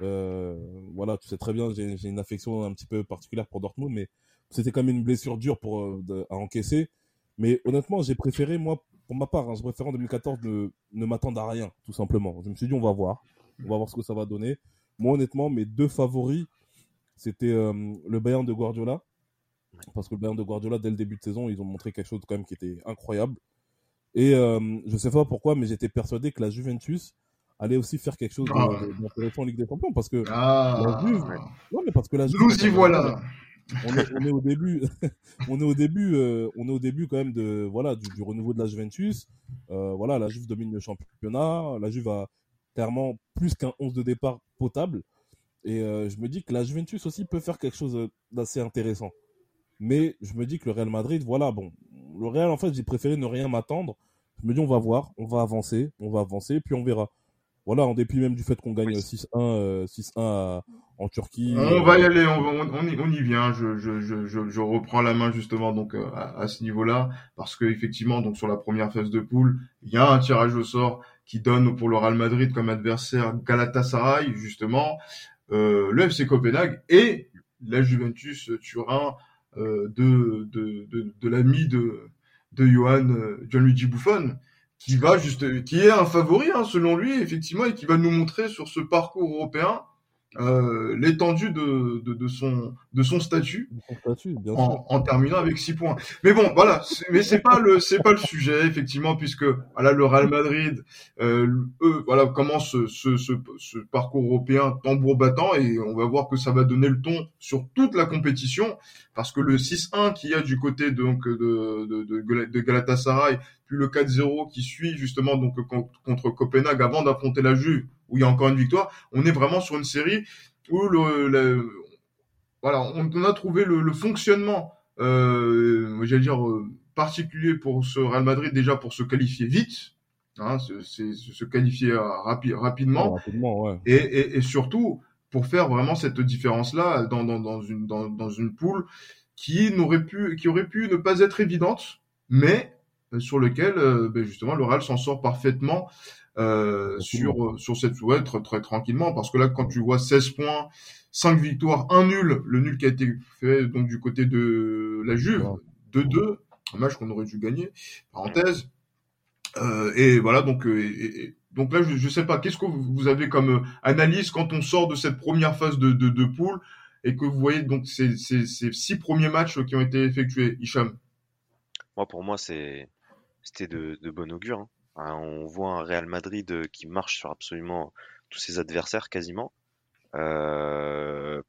euh, voilà, tu sais très bien, j'ai une affection un petit peu particulière pour Dortmund, mais c'était quand même une blessure dure pour, euh, à encaisser. Mais honnêtement, j'ai préféré, moi, pour ma part, hein, je préfère en 2014 ne, ne m'attendre à rien, tout simplement. Je me suis dit, on va voir. On va voir ce que ça va donner. Moi, honnêtement, mes deux favoris, c'était euh, le Bayern de Guardiola. Parce que le Bayern de Guardiola, dès le début de saison, ils ont montré quelque chose quand même qui était incroyable. Et euh, je sais pas pourquoi, mais j'étais persuadé que la Juventus allait aussi faire quelque chose ah. d'intéressant en Ligue des Champions. Parce que ah. la Juve... Non, mais parce que la Juve... Nous y voilà on, est, au début, on est au début, euh, on est au début quand même voilà du, renouveau de la Juventus. Euh, voilà, la Juve domine le championnat. La Juve a clairement plus qu'un 11 de départ potable. Et euh, je me dis que la Juventus aussi peut faire quelque chose d'assez intéressant. Mais je me dis que le Real Madrid, voilà, bon, le Real, en fait, j'ai préféré ne rien m'attendre. Je me dis, on va voir, on va avancer, on va avancer, puis on verra. Voilà, en dépit même du fait qu'on gagne 6-1, 6-1 en Turquie. On va y aller, on, y, vient. Je, je, reprends la main justement donc euh, à, ce niveau-là, parce que effectivement, donc sur la première phase de poule, il y a un tirage au sort qui donne pour le Real Madrid comme adversaire Galatasaray justement, euh, le FC Copenhague et la Juventus Turin euh, de, de, de, de l'ami de, de Johan euh, Gianluigi Buffon qui va juste qui est un favori hein, selon lui effectivement et qui va nous montrer sur ce parcours européen euh, l'étendue de, de, de, son de son statut, en, en, terminant avec 6 points. Mais bon, voilà, mais c'est pas le c'est pas le sujet effectivement puisque voilà le Real Madrid euh, eux voilà commence ce, ce, ce, ce, parcours européen tambour battant et on va voir que ça va donner le ton sur toute la compétition parce que le 6-1 qu'il y a du côté donc de, de, de Galatasaray puis le 4-0 qui suit justement donc contre Copenhague avant d'affronter la Juve où il y a encore une victoire. On est vraiment sur une série où le, voilà, on, a trouvé le, fonctionnement, euh, j'allais dire euh, particulier pour ce Real Madrid déjà pour se qualifier vite, hein, c'est se qualifier rapidement, rapidement ouais. et, et, et, surtout pour faire vraiment cette différence là dans, dans, dans une dans, dans une poule qui n'aurait pu qui aurait pu ne pas être évidente, mais euh, sur lequel euh, ben justement le Real s'en sort parfaitement euh, sur sur cette ouais, très, très tranquillement. Parce que là quand tu vois 16 points 5 victoires un nul le nul qui a été fait donc du côté de la Juve 2-2 un match qu'on aurait dû gagner parenthèse. Euh, et voilà donc et, donc là je, je sais pas qu'est-ce que vous avez comme analyse quand on sort de cette première phase de de, de poule et que vous voyez donc ces, ces, ces six premiers matchs qui ont été effectués Hicham? Moi pour moi c'est c'était de, bon augure. Hein. On voit un Real Madrid euh, qui marche sur absolument tous ses adversaires quasiment. Euh,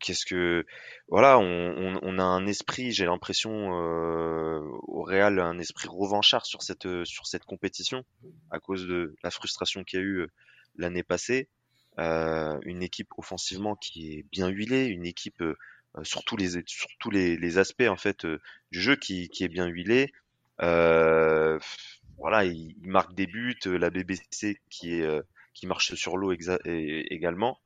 Qu'est-ce que voilà, on, a un esprit, j'ai l'impression euh, au Real un esprit revanchard sur cette sur cette compétition à cause de la frustration qu'il y a eu l'année passée. Une équipe offensivement qui est bien huilée, une équipe sur tous les sur tous les aspects en fait du jeu qui, qui est bien huilée. Euh, voilà, il, marque des buts. Euh, la BBC qui est euh, qui marche sur l'eau également.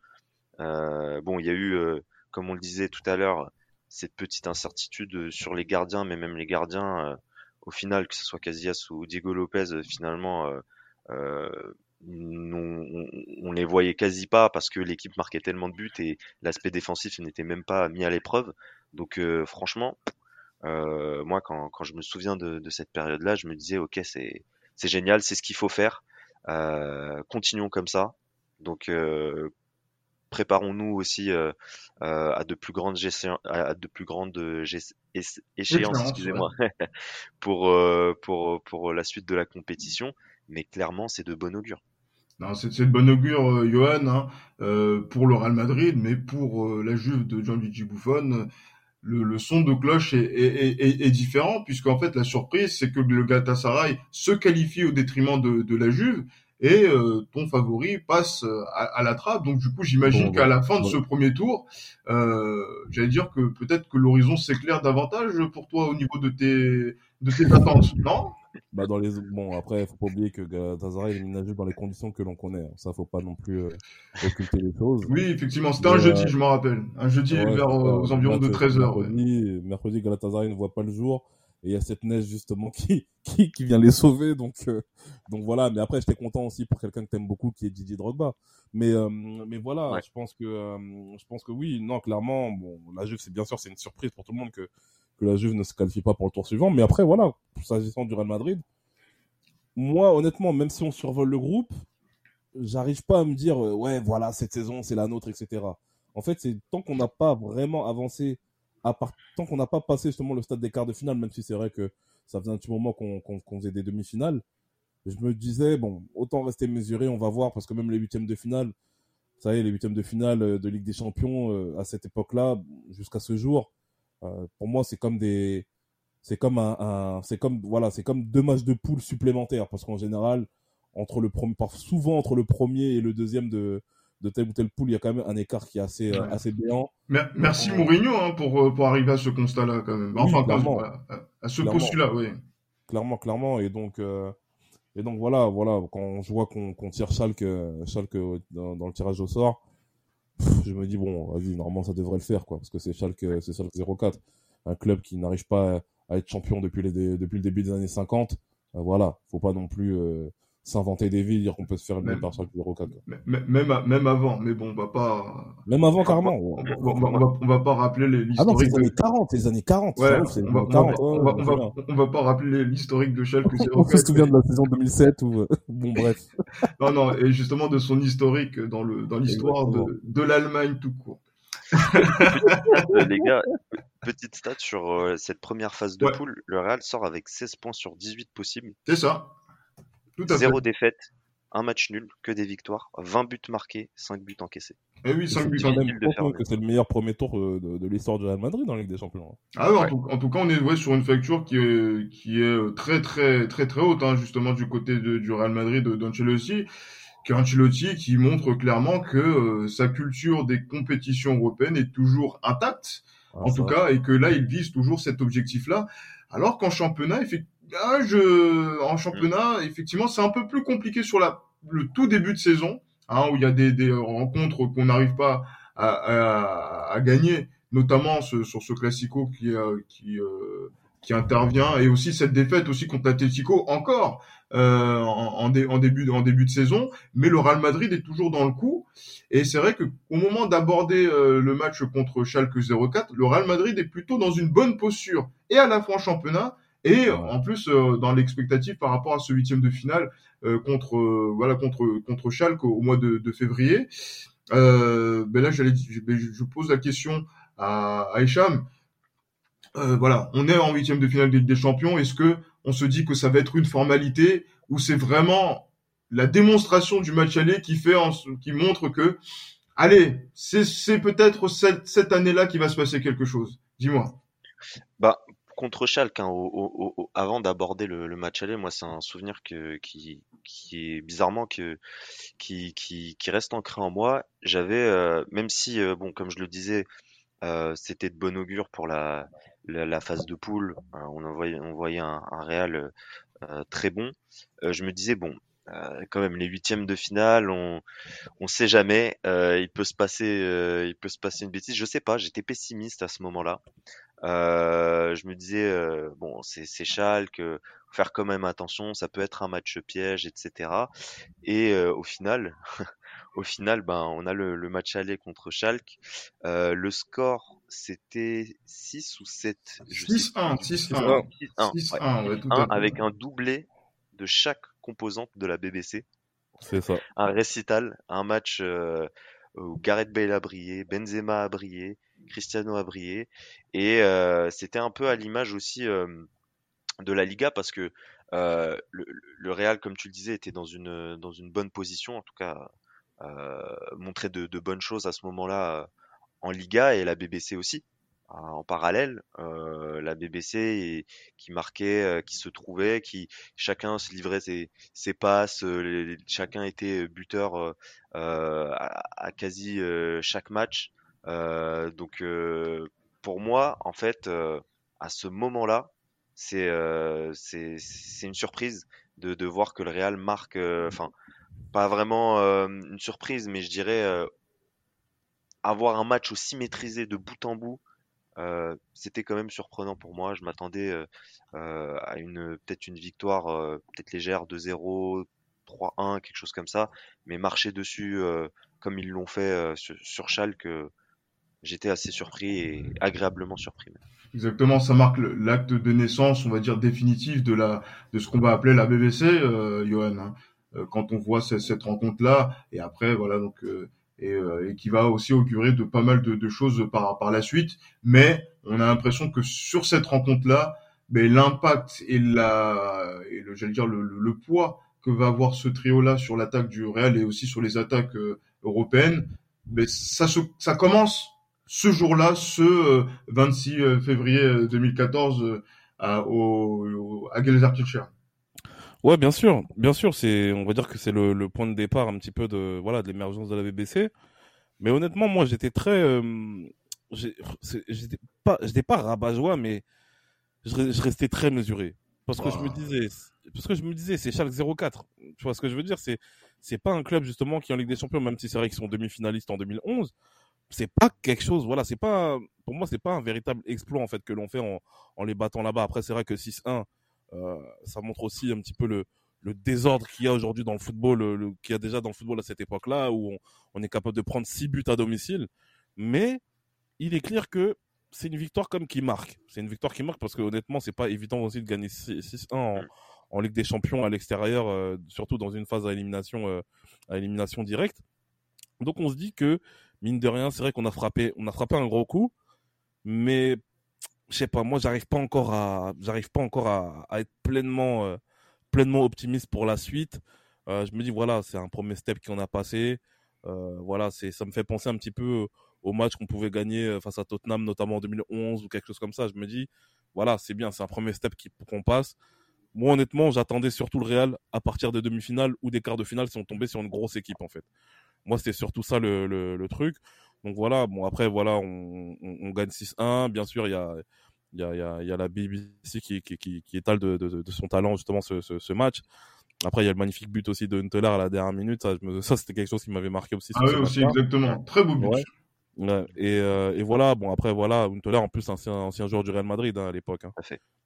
bon, il y a eu, comme on le disait tout à l'heure, cette petite incertitude sur les gardiens, mais même les gardiens, au final, que ce soit Casillas ou Diego Lopez, finalement, euh, on, on, les voyait quasi pas parce que l'équipe marquait tellement de buts et l'aspect défensif n'était même pas mis à l'épreuve. Donc franchement, euh, moi, quand, quand, je me souviens de, de cette période-là, je me disais, ok, c'est c'est génial, c'est ce qu'il faut faire. Euh, continuons comme ça. Donc, euh, préparons-nous aussi euh, euh à de plus grandes à de plus grandes échéances, excusez-moi, pour euh, pour pour la suite de la compétition. Mais clairement, c'est de bon augure. Non, c'est de bon augure, Johan, hein, pour le Real Madrid, mais pour la Juve de Gianluigi Buffon le, le, son de cloche est, est, est, est différent, puisqu'en fait la surprise, c'est que le Galatasaray se qualifie au détriment de, de la Juve, et euh, ton favori passe euh, à, à, la trappe. Donc du coup, j'imagine qu'à la fin de ce premier tour, euh, j'allais dire que peut-être que l'horizon s'éclaire davantage pour toi au niveau de tes de tes attentes, non? Bah dans les bon après faut pas oublier que Galatasaray est ménagé dans les conditions que l'on connaît hein. ça faut pas non plus euh, occulter les choses. Oui effectivement c'était un jeudi euh, je m'en rappelle. Un jeudi vers aux environs de 13 heures mercredi, mercredi Galatasaray ne voit pas le jour. Et il y a cette neige justement qui qui, qui vient les sauver. Donc euh, donc voilà. Mais après j'étais content aussi pour quelqu'un que t'aimes beaucoup qui est Didier Drogba. Mais euh, mais voilà je pense que je pense que oui. Non clairement bon la Juve c'est bien sûr c'est une surprise pour tout le monde que que la Juve ne se qualifie pas pour le tour suivant. Mais après, voilà, s'agissant du Real Madrid, moi, honnêtement, même si on survole le groupe, j'arrive pas à me dire, euh, ouais, voilà, cette saison, c'est la nôtre, etc. En fait, c'est tant qu'on n'a pas vraiment avancé, à part, tant qu'on n'a pas passé justement le stade des quarts de finale, même si c'est vrai que ça faisait un petit moment qu'on faisait des demi-finales, je me disais, bon, autant rester mesuré, on va voir, parce que même les huitièmes de finale, ça y est, les huitièmes de finale euh, de Ligue des Champions, euh, à cette époque-là, jusqu'à ce jour, pour moi, c'est comme des, c'est comme un, un c'est comme voilà, c'est comme deux matchs de poule supplémentaires parce qu'en général, entre le premier, souvent entre le premier et le deuxième de de telle ou telle poule, il y a quand même un écart qui est assez, euh, assez béant. merci Mourinho hein, pour, euh, pour arriver à ce constat-là quand même. Enfin, à, ce postulat, oui. Clairement, clairement. Et donc, euh, et donc voilà, voilà, quand je vois qu'on tire Schalke, Schalke dans, dans, le tirage au sort, je me dis bon, vas-y, normalement ça devrait le faire, quoi, parce que c'est Schalke, c'est Schalke 04, un club qui n'arrive pas à être champion depuis, les, depuis le début des années 50. voilà, faut pas non plus s'inventer des villes, dire qu'on peut se faire même par chaque 04. Même, même avant, mais bon, on va pas. Même avant, carrément. On, on, va, pas rappeler l'historique. Ah non, c'est les années 40, les années 40. Ouais, on, va, 40 on, va, on, va, pas rappeler l'historique de Schalke 04. on se souvient de la saison 2007 ou, bon, bref. non, non, et justement de son historique dans le, dans l'histoire de, de l'Allemagne tout court. les gars, petite stat sur euh, cette première phase de poule, le Real sort avec 16 points sur 18 possibles. C'est ça. Zéro défaite, un match nul, que des victoires, 20 buts marqués, 5 buts encaissés. Et eh oui, 5 buts encaissés. que c'est le meilleur premier tour euh, de, l'histoire du Real Madrid dans la Ligue des Champions. Hein. Ah ouais, en, tout, cas, on est ouais, sur une facture qui est, qui est très très très très haute, hein, justement du côté de, du Real Madrid d'Ancelotti. Ancelotti qui montre clairement que euh, sa culture des compétitions européennes est toujours intacte, ah, en tout cas, et que là, il vise toujours cet objectif-là. Alors qu'en championnat, effectivement, ah, je, en championnat, effectivement, c'est un peu plus compliqué sur la, le tout début de saison, hein, où il y a des, des rencontres qu'on n'arrive pas à, à, à, gagner, notamment ce, sur ce classico qui, euh, qui, euh, qui intervient, et aussi cette défaite aussi contre l'Atletico encore euh, en, en, début, en début de saison. Mais le Real Madrid est toujours dans le coup, et c'est vrai que au moment d'aborder euh, le match contre Schalke 04, le Real Madrid est plutôt dans une bonne posture, et à la fois en championnat et en plus, euh, dans l'expectative par rapport à ce huitième de finale euh, contre euh, voilà contre contre Schalke au, mois de, de février, ben là j'allais ben, je pose la question à, à Hicham. voilà, on est en huitième de finale des Champions. Est-ce que on se dit que ça va être une formalité ou c'est vraiment la démonstration du match aller qui fait en, qui montre que allez, c'est peut-être cette, cette année-là qui va se passer quelque chose? Dis-moi. Bah contre Schalke, hein, avant d'aborder le, match aller, moi c'est un souvenir qui, est bizarrement qui, reste ancré en moi. J'avais, euh, même si, euh, bon, comme je le disais, euh, c'était de bon augure pour la, phase de poule, hein, on, voyait, voyait un, un Real très bon. je me disais, bon, quand même les huitièmes de finale, on on sait jamais, il peut se passer il peut se passer une bêtise. Je sais pas, j'étais pessimiste à ce moment-là. Euh, je me disais euh, bon c'est c'est Schalke, faire quand même attention, ça peut être un match piège, etc. Et euh, au final, au final, ben on a le, le match aller contre Schalke. Euh, le score c'était 6 ou 7 6-1, 6-1, 6-1, avec un doublé de chaque composante de la BBC. C'est ça. Un récital, un match où Gareth Bale a brillé, Benzema a brillé, Cristiano a brillé. Et euh, c'était un peu à l'image aussi euh, de la Liga parce que euh, le, Real, comme tu le disais, était dans une, dans une bonne position, en tout cas montrait de, bonnes choses à ce moment-là en Liga et la BBC aussi en parallèle la BBC qui marquait qui se trouvait qui chacun se livrait ses, ses passes chacun était buteur à, quasi chaque match. Euh, donc euh, pour moi, en fait, euh, à ce moment-là, c'est c'est une surprise de, de voir que le Real marque, enfin pas vraiment une surprise, mais je dirais avoir un match aussi maîtrisé de bout en bout, euh, c'était quand même surprenant pour moi. Je m'attendais euh, à une peut-être une victoire euh, peut-être légère de 0 3-1, quelque chose comme ça, mais marcher dessus comme ils l'ont fait sur, sur Schalke, j'étais assez surpris et agréablement surpris. Exactement, ça marque l'acte de naissance, on va dire définitif de la de ce qu'on va appeler la BBC, euh, Johan. Hein. Euh, quand on voit cette, cette rencontre-là, et après voilà donc euh, et, euh, et, qui va aussi augurer de pas mal de, de, choses par par la suite. Mais on a l'impression que sur cette rencontre-là, ben, l'impact et la et le j'allais dire le, le, poids que va avoir ce trio-là sur l'attaque du Real et aussi sur les attaques européennes, ben, ça se, ça commence ce jour-là, ce 26 euh, euh, février 2014, euh, à, au, à Ouais, bien sûr, bien sûr, c'est, on va dire que c'est le, le, point de départ un petit peu de, voilà, de l'émergence de la BBC. Mais honnêtement, moi, j'étais très, euh, j'étais pas, j'étais pas rabat-joie, mais je, je, restais très mesuré. Parce que je me disais, parce que je me disais, c'est Schalke 04. Tu vois ce que je veux dire? C'est, c'est pas un club, justement, qui est en Ligue des Champions, même si c'est vrai qu'ils sont demi-finalistes en 2011. C'est pas quelque chose, voilà, c'est pas, pour moi, c'est pas un véritable exploit, en fait, que l'on fait en, en les battant là-bas. Après, c'est vrai que 6-1, euh, ça montre aussi un petit peu le, le désordre qu'il y a aujourd'hui dans le football, le, qu'il y a déjà dans le football à cette époque-là, où on, on, est capable de prendre six buts à domicile. Mais il est clair que c'est une victoire comme qui marque. C'est une victoire qui marque parce que honnêtement, c'est pas évident aussi de gagner 6-1 en, en, Ligue des Champions à l'extérieur, euh, surtout dans une phase à élimination, euh, à élimination directe. Donc on se dit que mine de rien, c'est vrai qu'on a frappé, on a frappé un gros coup, mais je sais pas, moi j'arrive pas encore à, j'arrive pas encore à, être pleinement, euh, pleinement optimiste pour la suite. Euh, je me dis voilà, c'est un premier step qu'on a passé. Euh, voilà, c'est, ça me fait penser un petit peu au match qu'on pouvait gagner face à Tottenham, notamment en 2011 ou quelque chose comme ça. Je me dis voilà, c'est bien, c'est un premier step qu'on passe. Moi honnêtement, j'attendais surtout le Real à partir des demi-finales ou des quarts de finale si on tombait sur une grosse équipe en fait. Moi c'était surtout ça le, le truc. Donc voilà, bon après voilà, on, on, on gagne 6-1. Bien sûr, il y a il y a, y, a, y a la BBC qui, qui, qui, qui étale de, de, de, son talent justement ce, ce, ce, match. Après, il y a le magnifique but aussi de Huntelaar à la dernière minute. Ça, me, ça c'était quelque chose qui m'avait marqué aussi. Ah oui, aussi, exactement. Très beau but. Ouais. Ouais. Et, euh, et voilà, bon après voilà, Huntelaar en plus ancien, ancien joueur du Real Madrid hein, à l'époque. Hein.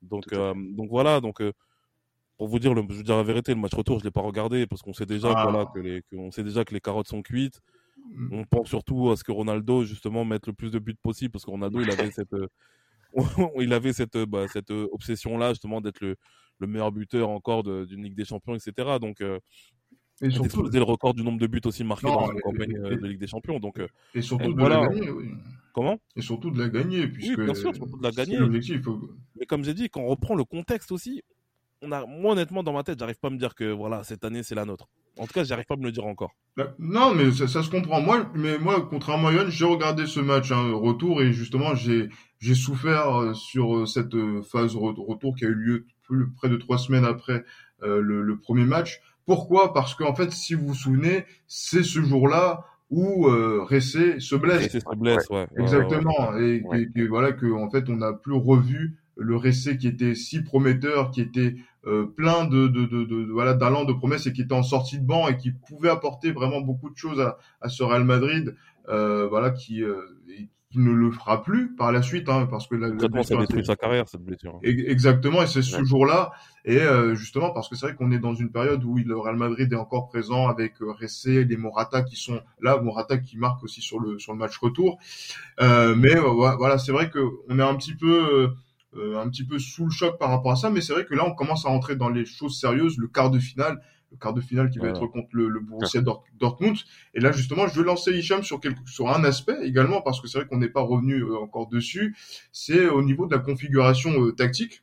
Donc euh, donc voilà, donc euh, pour vous dire, le, je veux dire la vérité, le match retour, je l'ai pas regardé parce qu'on sait déjà ah. que, voilà que les, qu'on sait déjà que les carottes sont cuites. On pense surtout à ce que Ronaldo justement mette le plus de buts possible parce que Ronaldo il avait cette il avait cette bah, cette obsession là justement d'être le, le meilleur buteur encore d'une Ligue des Champions etc. Donc euh, et surtout le record du nombre de buts aussi marqués non, dans une campagne et, de Ligue des Champions. Donc euh, et surtout de voilà. la gagner. Oui. Comment? Et surtout de la gagner puisque oui, bien sûr, surtout de la gagner. Mais comme j'ai dit, quand on reprend le contexte aussi, on a, moi honnêtement dans ma tête, j'arrive pas à me dire que voilà cette année c'est la nôtre. En tout cas, j'arrive pas à me le dire encore. Bah, non, mais ça, ça, se comprend. Moi, mais moi, contrairement à Yann, j'ai regardé ce match hein, retour et justement, j'ai j'ai souffert euh, sur euh, cette euh, phase retour qui a eu lieu plus, près de trois semaines après euh, le, le, premier match. Pourquoi? Parce qu'en fait, si vous vous souvenez, c'est ce jour-là où euh, Ressé se blesse. Ressé se blesse, ouais. Exactement. Ouais, ouais, et, et, voilà que en fait, on n'a plus revu le Ressé qui était si prometteur, qui était euh, plein de, de, de, de voilà d'allant de promesses et qui était en sortie de banc et qui pouvait apporter vraiment beaucoup de choses à, à ce Real Madrid, euh, voilà qui, euh, qui ne le fera plus par la suite, hein, parce que la, la ça détruit sa carrière cette blessure. Exactement, et c'est ce ouais. jour-là, et euh, justement parce que c'est vrai qu'on est dans une période où le Real Madrid est encore présent avec euh, Ressé, les Morata qui sont là, Morata qui marque aussi sur le sur le match retour, euh, mais voilà, c'est vrai que on est un petit peu euh, un petit peu sous le choc par rapport à ça, mais c'est vrai que là, on commence à rentrer dans les choses sérieuses, le quart de finale, le quart de finale qui va être contre le, le Borussia Dortmund. Et là, justement, je veux lancer Hicham sur, quelque, sur un aspect également, parce que c'est vrai qu'on n'est pas revenu euh, encore dessus, c'est au niveau de la configuration euh, tactique.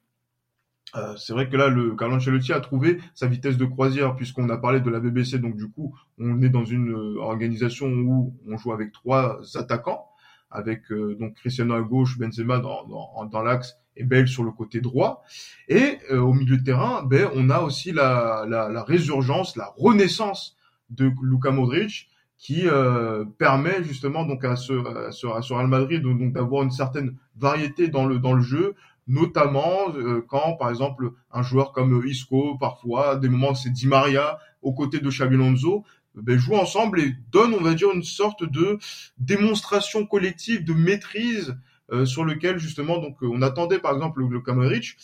Euh, c'est vrai que là, le Carlo Ancelotti a trouvé sa vitesse de croisière puisqu'on a parlé de la BBC. Donc du coup, on est dans une euh, organisation où on joue avec trois attaquants, avec euh, donc Cristiano à gauche, Benzema dans, dans, dans l'axe et Bale sur le côté droit. Et euh, au milieu de terrain, ben, on a aussi la, la, la résurgence, la renaissance de Luka Modric qui euh, permet justement donc à ce, à ce, à ce Real Madrid donc d'avoir une certaine variété dans le dans le jeu, notamment euh, quand par exemple un joueur comme Isco parfois des moments c'est Di Maria aux côtés de Xabi Alonso ben, jouent ensemble et donnent on va dire une sorte de démonstration collective de maîtrise sur lequel justement donc on attendait par exemple le, Kamaric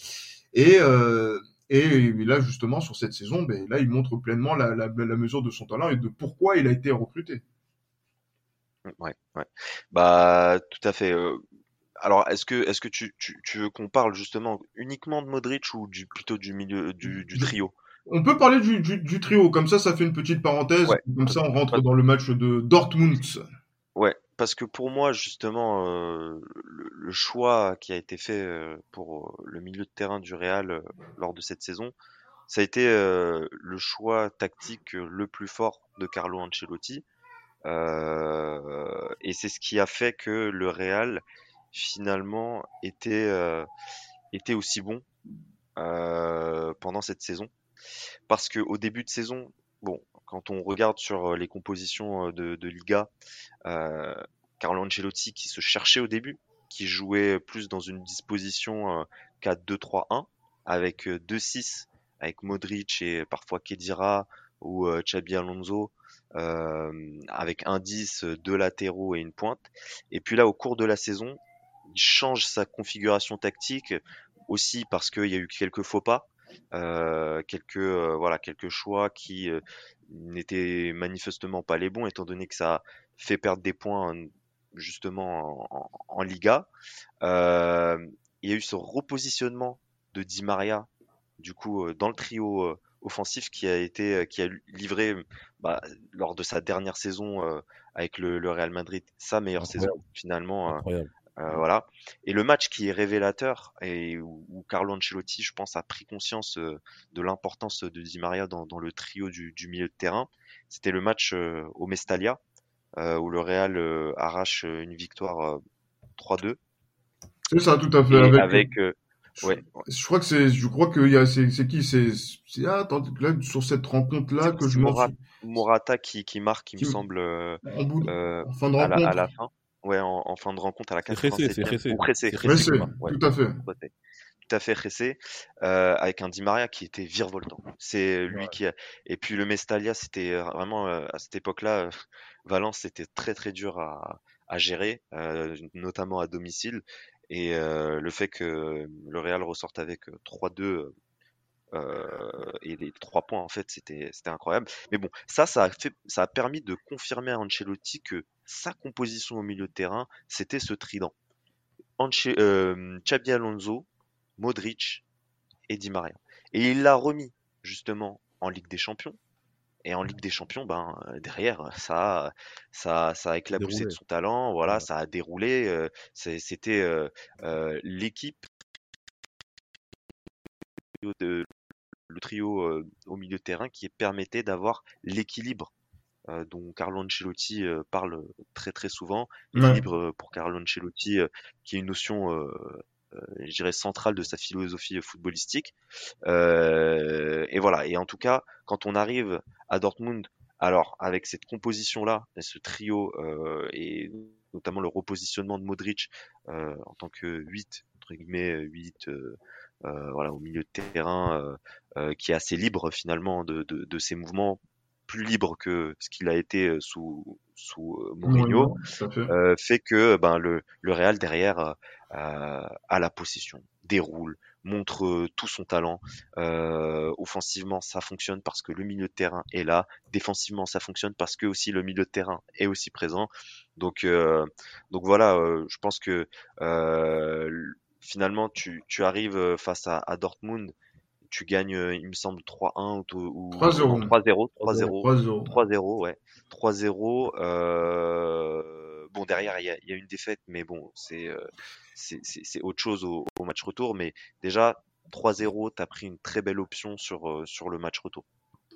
et euh, et là justement sur cette saison ben là il montre pleinement la, la, la, mesure de son talent et de pourquoi il a été recruté. Ouais, ouais. Bah tout à fait. Euh, alors est-ce que est-ce que tu, tu, tu veux qu'on parle justement uniquement de Modric ou du plutôt du milieu du, du trio? On peut parler du, du, du, trio, comme ça, ça fait une petite parenthèse. Ouais. Comme ça, on rentre dans le match de Dortmund. Parce que pour moi, justement, euh, le, le, choix qui a été fait euh, pour le milieu de terrain du Real euh, lors de cette saison, ça a été euh, le choix tactique le plus fort de Carlo Ancelotti. Euh, et c'est ce qui a fait que le Real, finalement, était, était aussi bon pendant cette saison. parce que au début de saison, bon, quand on regarde sur les compositions de, de Liga, euh, Carlo Ancelotti qui se cherchait au début, qui jouait plus dans une disposition 4-2-3-1 avec 2-6 avec Modric et parfois Kedira ou euh, Xabi Alonso euh, avec un 10, deux latéraux et une pointe. Et puis là, au cours de la saison, il change sa configuration tactique aussi parce qu'il y a eu quelques faux pas, euh, quelques voilà quelques choix qui n'étaient manifestement pas les bons étant donné que ça fait perdre des points justement en, en, Liga. Euh, il y a eu ce repositionnement de Di Maria du coup dans le trio offensif qui a été qui a livré bah, lors de sa dernière saison avec le, le, Real Madrid sa meilleure saison finalement euh, voilà et le match qui est révélateur et où, Carlo Ancelotti je pense a pris conscience de l'importance de Di Maria dans, dans le trio du, du, milieu de terrain c'était le match au Mestalia où le Real arrache une victoire 3-2 c'est ça tout à fait avec, avec Ouais. Je crois que c'est, je crois qu'il y a, c'est, c'est qui, c'est, c'est, ah, attends, là, sur cette rencontre-là que je Morata, Morata qui, qui marque, il me semble, euh, en, fin de. À la, à la, fin. Ouais, en, en, fin de rencontre à la 87 C'est Ressé, c'est Ressé. Tout à fait. Tout à fait Ressé, euh, avec un Di Maria qui était virevoltant. C'est lui qui a... Et puis le Mestalia, c'était euh, vraiment, euh, à cette époque-là, Valence, c'était très très dur à, à gérer, euh, notamment à domicile. Et euh, le fait que le Real ressorte avec 3-2 euh, euh, et les trois points en fait c'était incroyable mais bon ça ça a fait ça a permis de confirmer à Ancelotti que sa composition au milieu de terrain c'était ce trident Anche, euh, Xabi Alonso Modric et Di Maria et il l'a remis justement en Ligue des Champions et en Ligue des Champions, ben derrière, ça, ça, ça a éclaboussé de son talent. Voilà, ça a déroulé. C'était euh, l'équipe de le trio au milieu de terrain qui permettait d'avoir l'équilibre dont Carlo Ancelotti parle très très souvent. L'équilibre pour Carlo Ancelotti, qui est une notion je dirais centrale de sa philosophie footballistique. Euh, et voilà. Et en tout cas, quand on arrive à Dortmund, alors avec cette composition-là, ce trio euh, et notamment le repositionnement de Modric euh, en tant que 8 entre guillemets 8 voilà au milieu de terrain qui est assez libre finalement de, de, de ses mouvements plus libre que ce qu'il a été sous sous Mourinho, euh, fait que ben le le Real derrière euh, a la possession, déroule, montre euh, tout son talent. Euh, offensivement, ça fonctionne parce que le milieu de terrain est là. Défensivement, ça fonctionne parce que aussi le milieu de terrain est aussi présent. Donc, euh, donc voilà, euh, je pense que finalement, tu, tu arrives face à, à, Dortmund. Tu gagnes, il me semble, 3-1 ou, 3-0. 3-0. 3-0. 3-0, ouais. 3-0. bon, derrière, il y a, y a, une défaite, mais bon, c'est c'est autre chose au, au, match retour. Mais déjà, 3-0, tu as pris une très belle option sur, euh, sur le match retour.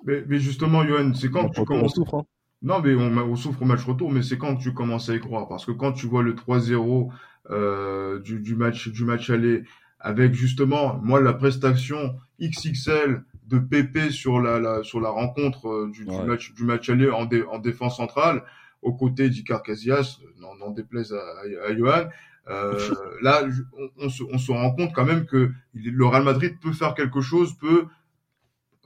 Mais, mais justement, Johan, c'est quand tu commences. On souffre, hein. Non, mais on, on, souffre au match retour, mais c'est quand tu commences à y croire? Parce que quand tu vois le 3-0 euh, du, du, match, du match aller, avec justement, moi, la prestation XXL de PP sur la, la sur la rencontre euh, du, ouais. du, match, du match aller en, dé, en défense centrale, aux côtés d'Icar Casillas, n'en déplaise à, à, à Johan, euh, là, on, on, se, on, se, rend compte quand même que le Real Madrid peut faire quelque chose, peut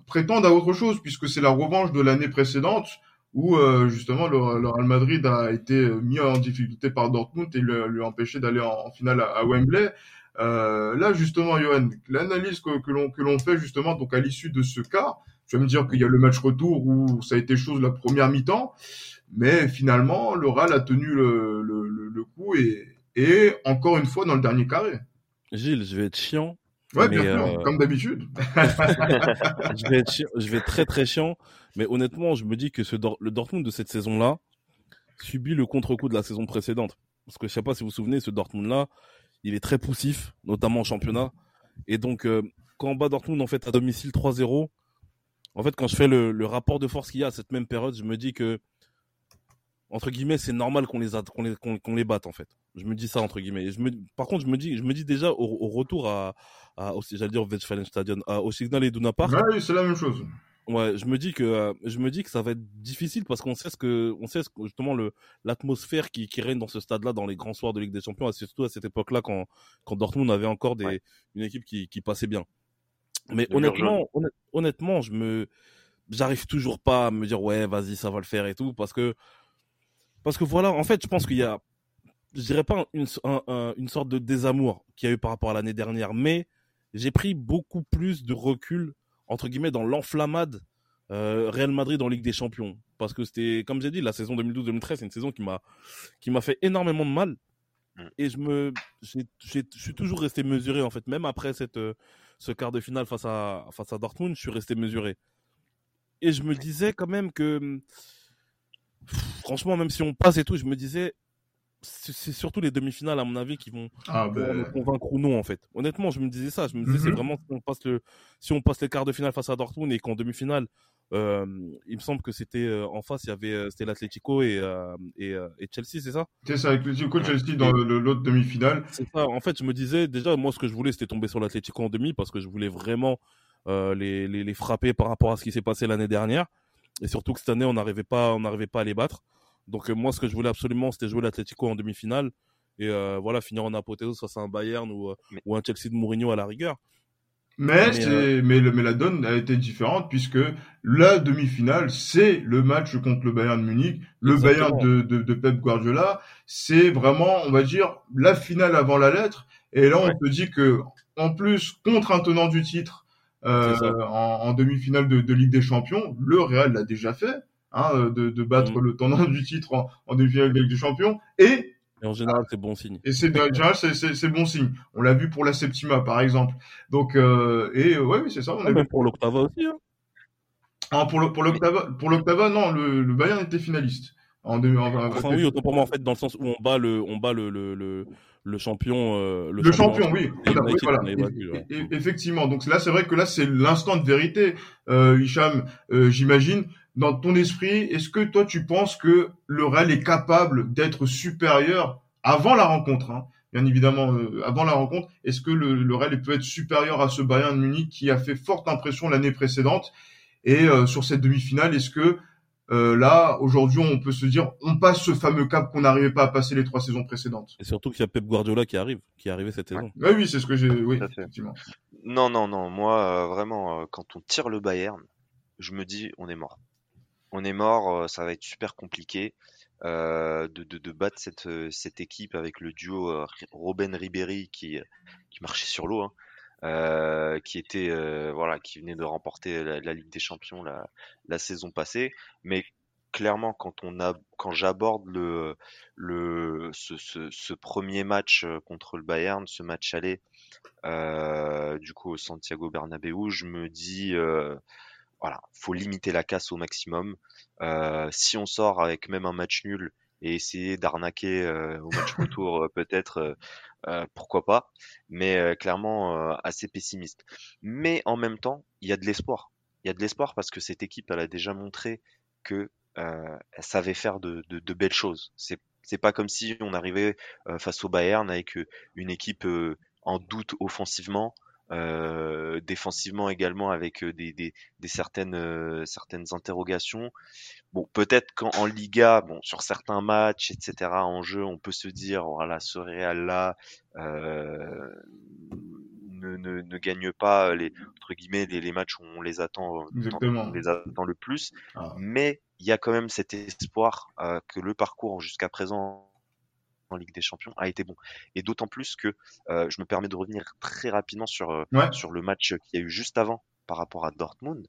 prétendre à autre chose, puisque c'est la revanche de l'année précédente où euh, justement le, le, Real Madrid a été mis en difficulté par Dortmund et le, lui a empêché d'aller en, en, finale à, à Wembley. Euh, là justement, Johan, l'analyse que, que l'on fait justement donc à l'issue de ce cas, tu vas me dire qu'il y a le match retour où ça a été chose la première mi-temps, mais finalement le Real a tenu le, le, le coup et, et encore une fois dans le dernier carré. Gilles, je vais être chiant. Ouais, bien sûr, euh... comme d'habitude. je vais être je vais être très très chiant, mais honnêtement, je me dis que le Dortmund de cette saison-là subit le contre-coup de la saison précédente. Parce que je sais pas si vous vous souvenez, ce Dortmund-là, il est très poussif, notamment en championnat. Et donc, euh, quand on bat Dortmund en fait à domicile 3-0, en fait, quand je fais le, rapport de force qu'il y a à cette même période, je me dis que entre guillemets, c'est normal qu'on les, batte en fait. Je me dis ça entre guillemets. Me, par contre, je me dis, je me dis déjà au, retour à, j'allais dire au Westfalenstadion, au Signal Iduna Park. oui, c'est la même chose. Ouais, je me dis que euh, je me dis que ça va être difficile parce qu'on sait ce que on sait ce que, justement le l'atmosphère qui, qui règne dans ce stade-là dans les grands soirs de Ligue des Champions, et surtout à cette époque-là quand quand Dortmund avait encore des une équipe qui qui passait bien. Mais honnêtement, honnêtement, je me j'arrive toujours pas à me dire ouais, vas-y, ça va le faire et tout parce que parce que voilà, en fait, je pense qu'il y a je dirais pas une, une sorte de désamour qu'il y a eu par rapport à l'année dernière, mais j'ai pris beaucoup plus de recul entre guillemets, dans l'enflammade euh, Real Madrid en Ligue des Champions. Parce que c'était, comme j'ai dit, la saison 2012-2013, c'est une saison qui m'a, qui m'a fait énormément de mal. Mm. Et je me, je suis toujours resté mesuré, en fait. Même après cette, euh, ce quart de finale face à, face à Dortmund, je suis resté mesuré. Et je me disais quand même que, franchement, même si on passe et tout, je me disais, c'est surtout les demi-finales, à mon avis, qui vont ah, ben... me convaincre ou non, en fait. Honnêtement, je me disais ça. Je me disais, c'est mhm. vraiment si on, passe le, si on passe les quarts de finale face à Dortmund et qu'en demi-finale, euh, il me semble que c'était euh, en face, il y avait euh, c'était l'Atlético et, et, et, Chelsea, c'est ça? C'est ça, l'Atlético Chelsea dans l'autre demi-finale. C'est ça. En fait, je me disais déjà, moi, ce que je voulais, c'était tomber sur l'Atlético en demi parce que je voulais vraiment les, les, les, frapper par rapport à ce qui s'est passé l'année dernière. Et surtout que cette année, on n'arrivait pas, on n'arrivait pas à les battre. Donc euh, moi, ce que je voulais absolument, c'était jouer l'Atlético en demi-finale et euh, voilà finir en apothéose face à un Bayern ou, euh, ou un Chelsea de Mourinho à la rigueur. Mais, mais, mais, mais, la donne a été différente puisque la demi-finale, c'est le match contre le Bayern de Munich, le Bayern de, de, de, Pep Guardiola. C'est vraiment, on va dire, la finale avant la lettre. Et là, on te dit que, en plus, contre un tenant du titre euh, en, en demi-finale de, de, Ligue des Champions, le Real l'a déjà fait. Hein, euh, de, de, battre mm. le tenant du titre en, en demi-finale des Champions. Et, et en général, c'est bon signe. Et c'est en général, c'est bon signe. On l'a vu pour la Septima, par exemple. Donc, euh, et ouais, c'est ça. On a même pour l'Octava aussi. Hein. Ah, pour l'Octava, pour l'Octava, non, le, le Bayern était finaliste. En, demi, enfin, oui, autant pour moi en fait dans le sens où on bat le, on bat le, le, le, le champion. Euh, le, champion, oui. voilà. effectivement. Donc là, c'est vrai que là, c'est l'instant de vérité, euh, Hicham. Euh, J'imagine dans ton esprit, est-ce que toi tu penses que le Real est capable d'être supérieur avant la rencontre hein, Bien évidemment, euh, avant la rencontre, est-ce que le, le, Real peut être supérieur à ce Bayern de Munich qui a fait forte impression l'année précédente? Et euh, sur cette demi-finale, est-ce que euh, là, aujourd'hui, on peut se dire, on passe ce fameux cap qu'on n'arrivait pas à passer les trois saisons précédentes? Et surtout qu'il y a Pep Guardiola qui arrive, qui est arrivé cette saison. Oui, oui, c'est ce que j'ai. Oui, effectivement. Non, non, non. Moi, vraiment, quand on tire le Bayern, je me dis, on est mort on est mort, euh, ça va être super compliqué. Euh, de, battre cette, euh, cette équipe avec le duo Robin Ribéry qui, marchait sur l'eau, hein, qui venait de remporter la, Ligue des Champions la, saison passée. Mais clairement, quand j'aborde le, ce, premier match contre le Bayern, ce match aller, du coup au Santiago Bernabéu, je me dis voilà, faut limiter la casse au maximum. Euh, si on sort avec même un match nul et essayer d'arnaquer euh, au match retour, euh, peut-être, pourquoi pas. Mais clairement, assez pessimiste. Mais en même temps, il y a de l'espoir. Il y a de l'espoir parce que cette équipe, elle a déjà montré que elle savait faire de, de belles choses. C'est c'est pas comme si on arrivait face au Bayern avec une équipe en doute offensivement, euh, défensivement également avec euh, des, des, des certaines euh, certaines interrogations. Bon, peut-être qu'en Liga, bon, sur certains matchs, etc. en jeu, on peut se dire voilà, ce Real là euh, ne, ne, ne, gagne pas les entre guillemets les, les matchs où on les attend, on les attend le plus, ah. mais il y a quand même cet espoir que le parcours jusqu'à présent en Ligue des Champions a été bon. Et d'autant plus que euh, je me permets de revenir très rapidement sur, euh, sur le match qu'il y a eu juste avant par rapport à Dortmund.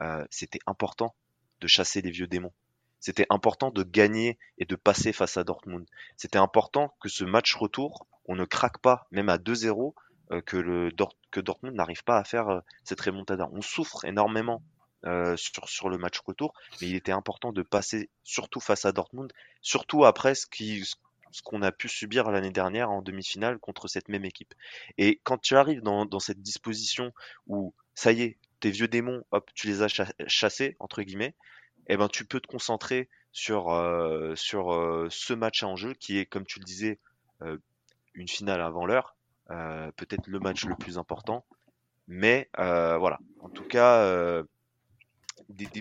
Euh, c'était important de chasser les vieux démons. C'était important de gagner et de passer face à Dortmund. C'était important que ce match retour, on ne craque pas, même à 2-0, que, le que Dortmund n'arrive pas à faire cette remontada. On souffre énormément sur, sur le match retour, mais il était important de passer surtout face à Dortmund, surtout après ce qui, ce qu'on a pu subir l'année dernière en demi-finale contre cette même équipe. Et quand tu arrives dans, cette disposition où ça y est, tes vieux démons, hop, tu les as chassés entre guillemets, eh ben tu peux te concentrer sur, euh, sur euh, ce match en jeu qui est, comme tu le disais, euh, une finale avant l'heure, peut-être le match le plus important. Mais voilà, en tout cas,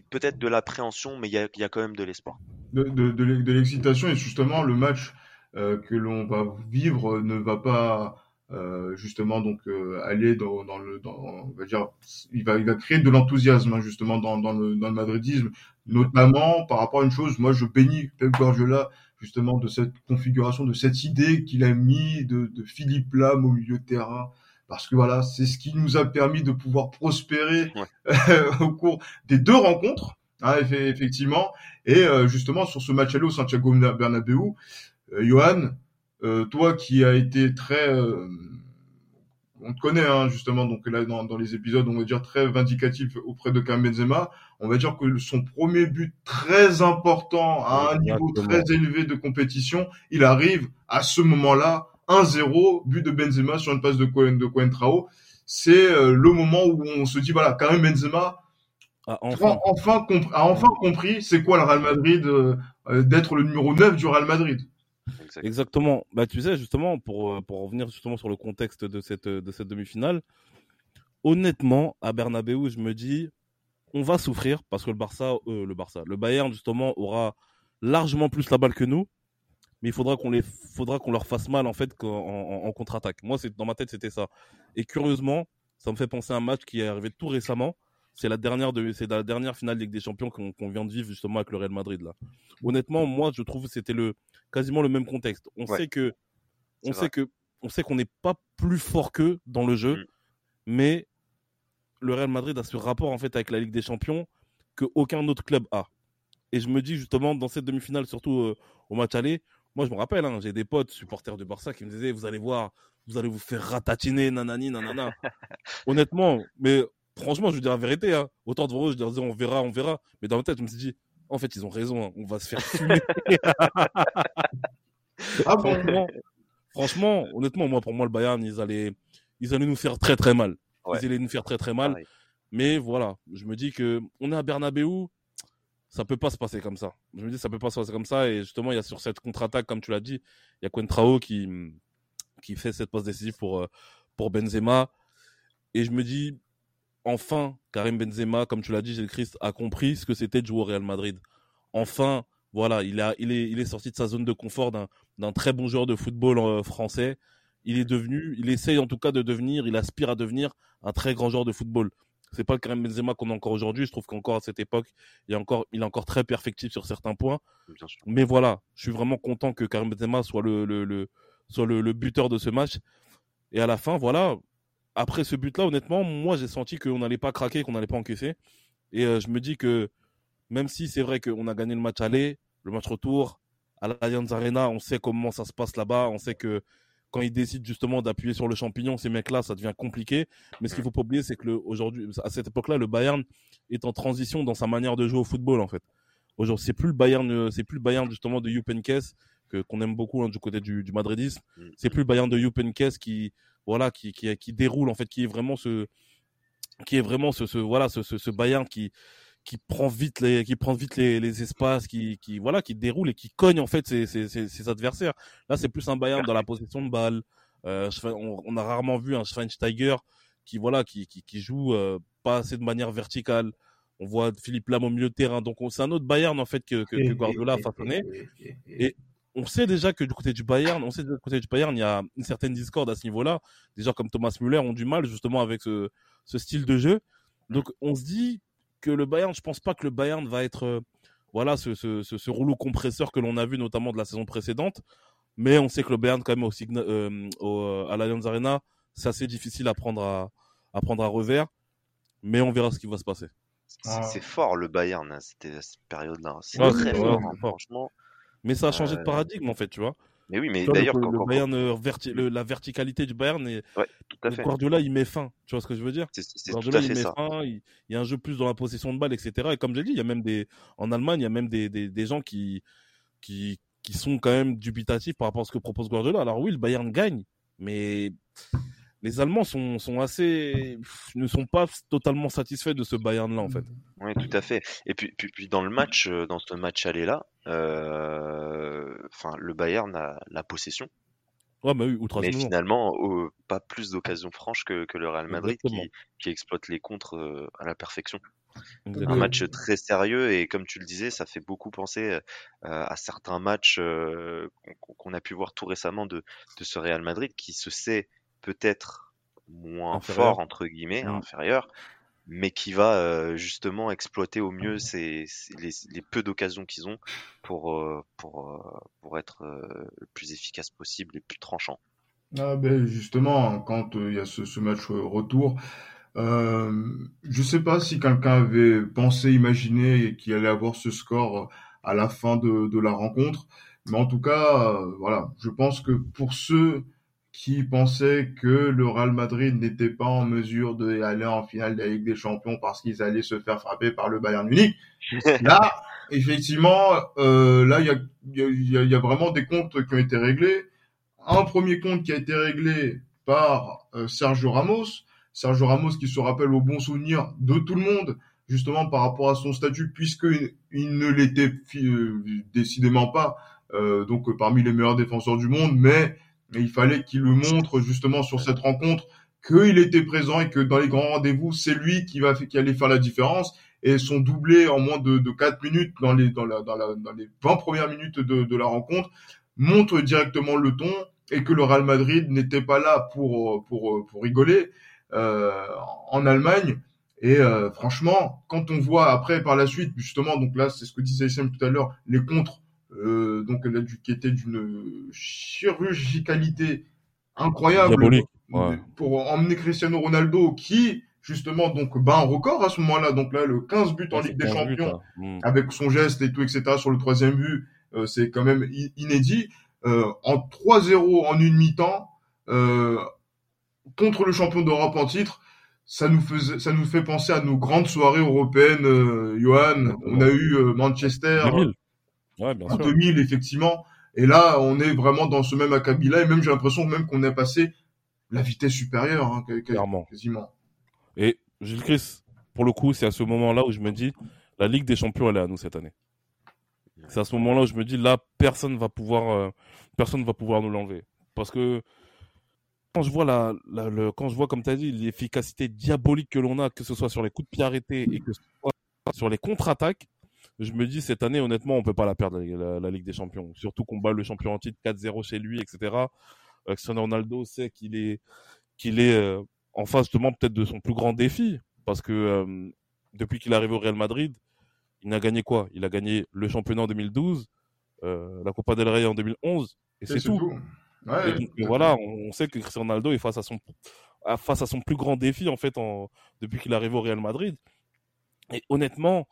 peut-être de l'appréhension, mais il y a, quand même de l'espoir. De l'excitation et justement le match que l'on va vivre ne va pas euh, justement donc euh, aller dans, dans, le dans, on va dire il va il va créer de l'enthousiasme hein, justement dans, dans le dans le madridisme notamment par rapport à une chose moi je bénis Pep Guardiola justement de cette configuration de cette idée qu'il a mis de, de Philippe Lam au milieu de terrain parce que voilà c'est ce qui nous a permis de pouvoir prospérer au cours des deux rencontres hein, effectivement et euh, justement sur ce match aller au Santiago Bernabéu Johan euh, toi qui as été très, euh, on te connaît hein, justement, donc là dans, dans, les épisodes, on va dire très vindicatif auprès de Karim Benzema, on va dire que son premier but très important à un niveau très élevé de compétition, il arrive à ce moment-là 1-0, but de Benzema sur une passe de Cohen de Coentrao. C'est euh, le moment où on se dit voilà, Karim Benzema a enfin, enfin, a enfin compris c'est quoi le Real Madrid d'être le numéro 9 du Real Madrid. Exactement. Bah, tu sais, justement, pour, euh, pour revenir justement sur le contexte de cette, de cette demi-finale, honnêtement, à Bernabeu, je me dis, on va souffrir parce que le Barça, euh, le Barça, le Bayern, justement, aura largement plus la balle que nous. Mais il faudra qu'on les, faudra qu'on leur fasse mal, en fait, en, contre-attaque. Moi, c'est, dans ma tête, c'était ça. Et curieusement, ça me fait penser à un match qui est arrivé tout récemment. C'est la dernière de, c'est la dernière finale de Ligue des Champions qu'on, vient de vivre, justement, avec le Real Madrid, là. Honnêtement, moi, je trouve que c'était le, quasiment le même contexte. On sait que, on sait que, on sait qu'on n'est pas plus fort qu'eux dans le jeu, mm. mais le Real Madrid a ce rapport en fait avec la Ligue des Champions que aucun autre club a. Et je me dis justement dans cette demi-finale, surtout euh, au match aller, moi je me rappelle, hein, j'ai des potes supporters de Barça qui me disaient vous allez voir, vous allez vous faire ratatiner, nanani, nanana. Honnêtement, mais franchement, je veux dire la vérité, hein, autant devant eux, je leur disais on verra, on verra. Mais dans ma tête, je me suis dit en fait, ils ont raison. Hein. On va se faire fumer. ah franchement, franchement, honnêtement, moi, pour moi, le Bayern, ils allaient, ils allaient nous faire très très mal. Ils allaient nous faire très très mal. Mais voilà, je me dis que on est à Bernabeu, ça peut pas se passer comme ça. Je me dis ça peut pas se passer comme ça. Et justement, il y a sur cette contre-attaque, comme tu l'as dit, il y a Quentrao qui qui fait cette passe décisive pour euh, pour Benzema. Et je me dis, enfin, Karim Benzema, comme tu l'as dit, Gilles Christ, a compris ce que c'était de jouer au Real Madrid. Enfin, voilà, il, a, il, est, il est sorti de sa zone de confort d'un très bon joueur de football euh, français. Il est devenu, il essaye en tout cas de devenir, il aspire à devenir un très grand joueur de football. C'est pas le Karim Benzema qu'on a encore aujourd'hui. Je trouve qu'encore à cette époque, il est encore, il est encore très perfectible sur certains points. Mais voilà, je suis vraiment content que Karim Benzema soit le, le, le soit le, le buteur de ce match. Et à la fin, voilà, après ce but-là, honnêtement, moi, j'ai senti qu'on n'allait pas craquer, qu'on n'allait pas encaisser. Et euh, je me dis que même si c'est vrai qu'on a gagné le match aller, le match retour, à l'Allianz Arena, on sait comment ça se passe là-bas. On sait que quand ils décident justement d'appuyer sur le champignon, ces mecs-là, ça devient compliqué. Mais ce qu'il faut pas oublier, c'est que aujourd'hui, à cette époque-là, le Bayern est en transition dans sa manière de jouer au football, en fait. Aujourd'hui, c'est plus le Bayern, euh, c'est plus le Bayern justement de Jupp que qu'on aime beaucoup hein, du côté du, du madridisme. Mm. C'est plus le Bayern de Jupp qui voilà, qui, qui, qui déroule en fait, qui est vraiment ce, qui est vraiment ce, ce voilà, ce, ce, ce Bayern qui, qui prend vite les, qui prend vite les, les espaces, qui, qui, voilà, qui déroule et qui cogne en fait ses, ses, ses, adversaires. Là, c'est plus un Bayern dans la possession de balle. Euh, on, on, a rarement vu un Schweinsteiger qui, voilà, qui, qui, qui joue euh, pas assez de manière verticale. On voit Philippe Lam au milieu de terrain. Donc, c'est un autre Bayern, en fait, que, que, que Guardiola a façonné. Et on sait déjà que du côté du Bayern, on sait que du côté du Bayern, il y a une certaine discorde à ce niveau-là. Des gens comme Thomas Müller ont du mal justement avec ce, style de jeu. Donc on se dit que le Bayern, je pense pas que le Bayern va être euh, voilà ce, ce, rouleau compresseur que l'on a vu notamment de la saison précédente. Mais on sait que le Bayern quand même au, euh, au à l'Allianz Arena, c'est assez difficile à prendre à, à prendre à revers. Mais on verra ce qui va se passer. C'est fort le Bayern, hein, cette période-là. C'est très fort, hein, franchement. Mais ça a changé de euh, paradigme en fait, tu vois. Mais oui, mais d'ailleurs, euh, la verticalité du Bayern, et ouais, tout à fait. Guardiola, il met fin. Tu vois ce que je veux dire? C'est Guardiola, il met ça. fin. Il, y a un jeu plus dans la possession de balle, etc. Et comme j'ai dit, il y a même des en Allemagne, il y a même des, des, des gens qui qui qui sont quand même dubitatifs par rapport à ce que propose Guardiola. Alors oui, le Bayern gagne, mais les Allemands sont, sont assez, ne sont pas totalement satisfaits de ce Bayern-là, en fait. Oui, tout à fait. Et puis, puis, puis dans le match, euh, dans ce match aller là, enfin, le Bayern a la possession. Ouais, bah oui, mais finalement, pas plus d'occasions franches que, que, le Real Madrid qui, qui, exploite les contres à la perfection. Un match très sérieux et comme tu le disais, ça fait beaucoup penser euh, à certains matchs euh, qu'on a pu voir tout récemment de, de ce Real Madrid qui se sait peut-être moins fort entre guillemets, mmh. inférieur, mais qui va euh, justement exploiter au mieux ces, les, les, peu d'occasions qu'ils ont pour, pour, pour être le plus efficace possible et plus tranchant. Ah ben justement, quand il y a ce, ce match retour, euh, je sais pas si quelqu'un avait pensé, imaginé qu'il allait avoir ce score à la fin de, de la rencontre, mais en tout cas, euh, voilà, je pense que pour ceux qui pensaient que le Real Madrid n'était pas en mesure d'aller en finale de la Ligue des Champions parce qu'ils allaient se faire frapper par le Bayern Munich, là, effectivement, euh, là, il y a, y, a, y a vraiment des comptes qui ont été réglés. Un premier compte qui a été réglé par euh, Sergio Ramos, Sergio Ramos qui se rappelle au bon souvenir de tout le monde, justement par rapport à son statut, puisque il ne l'était euh, décidément pas, euh, donc parmi les meilleurs défenseurs du monde, mais, il fallait qu'il le montre justement sur cette rencontre qu'il était présent et que dans les grands rendez-vous, c'est lui qui va qui allait faire la différence. Et son doublé en moins de, de 4 minutes dans les dans, la, dans, la, dans les 20 premières minutes de, de la rencontre montre directement le ton et que le Real Madrid n'était pas là pour pour pour rigoler, euh, en Allemagne. Et euh, franchement, quand on voit après par la suite, justement, donc là, c'est ce que disait Sam tout à l'heure, les contres, euh, donc là, qui étaient d'une chirurgicalité incroyable pour emmener Cristiano Ronaldo, qui justement donc bat un record à ce moment-là. Donc là, le 15 buts en Ligue des Champions, hmm. avec son geste et tout, etc. Sur le troisième but, c'est quand même inédit. en 3-0 en une mi-temps, euh, contre le champion d'Europe en titre, ça nous faisait, ça nous fait penser à nos grandes soirées européennes, euh, Johan. On a eu euh, Manchester 2000. Ouais, bien en 2000 effectivement. Et là, on est vraiment dans ce même acabit-là, et même j'ai l'impression même qu'on est passé la vitesse supérieure, hein, Clairement. quasiment. Et Gilles Chris, pour le coup, c'est à ce moment-là où je me dis, la Ligue des Champions, elle est à nous cette année. C'est à ce moment-là où je me dis, là, personne va pouvoir, euh, personne va pouvoir nous l'enlever, parce que quand je vois la, le, quand je vois comme tu as dit l'efficacité diabolique que l'on a, que ce soit sur les coups de pied arrêtés et que ce soit sur les contre-attaques, je me dis cette année honnêtement on peut pas la perdre la, Ligue des Champions. Surtout qu'on bat le champion en titre 4-0 chez lui, etc. Cristiano Ronaldo sait qu'il est qu'il est euh, en face justement peut-être de son plus grand défi parce que euh, depuis qu'il est arrivé au Real Madrid, il n'a gagné quoi? Il a gagné le championnat en 2012, euh, la Copa del Rey en 2011 et c'est tout voilà, on, sait que Cristiano Ronaldo est face à son face à son plus grand défi en fait en, depuis qu'il est arrivé au Real Madrid. Et honnêtement,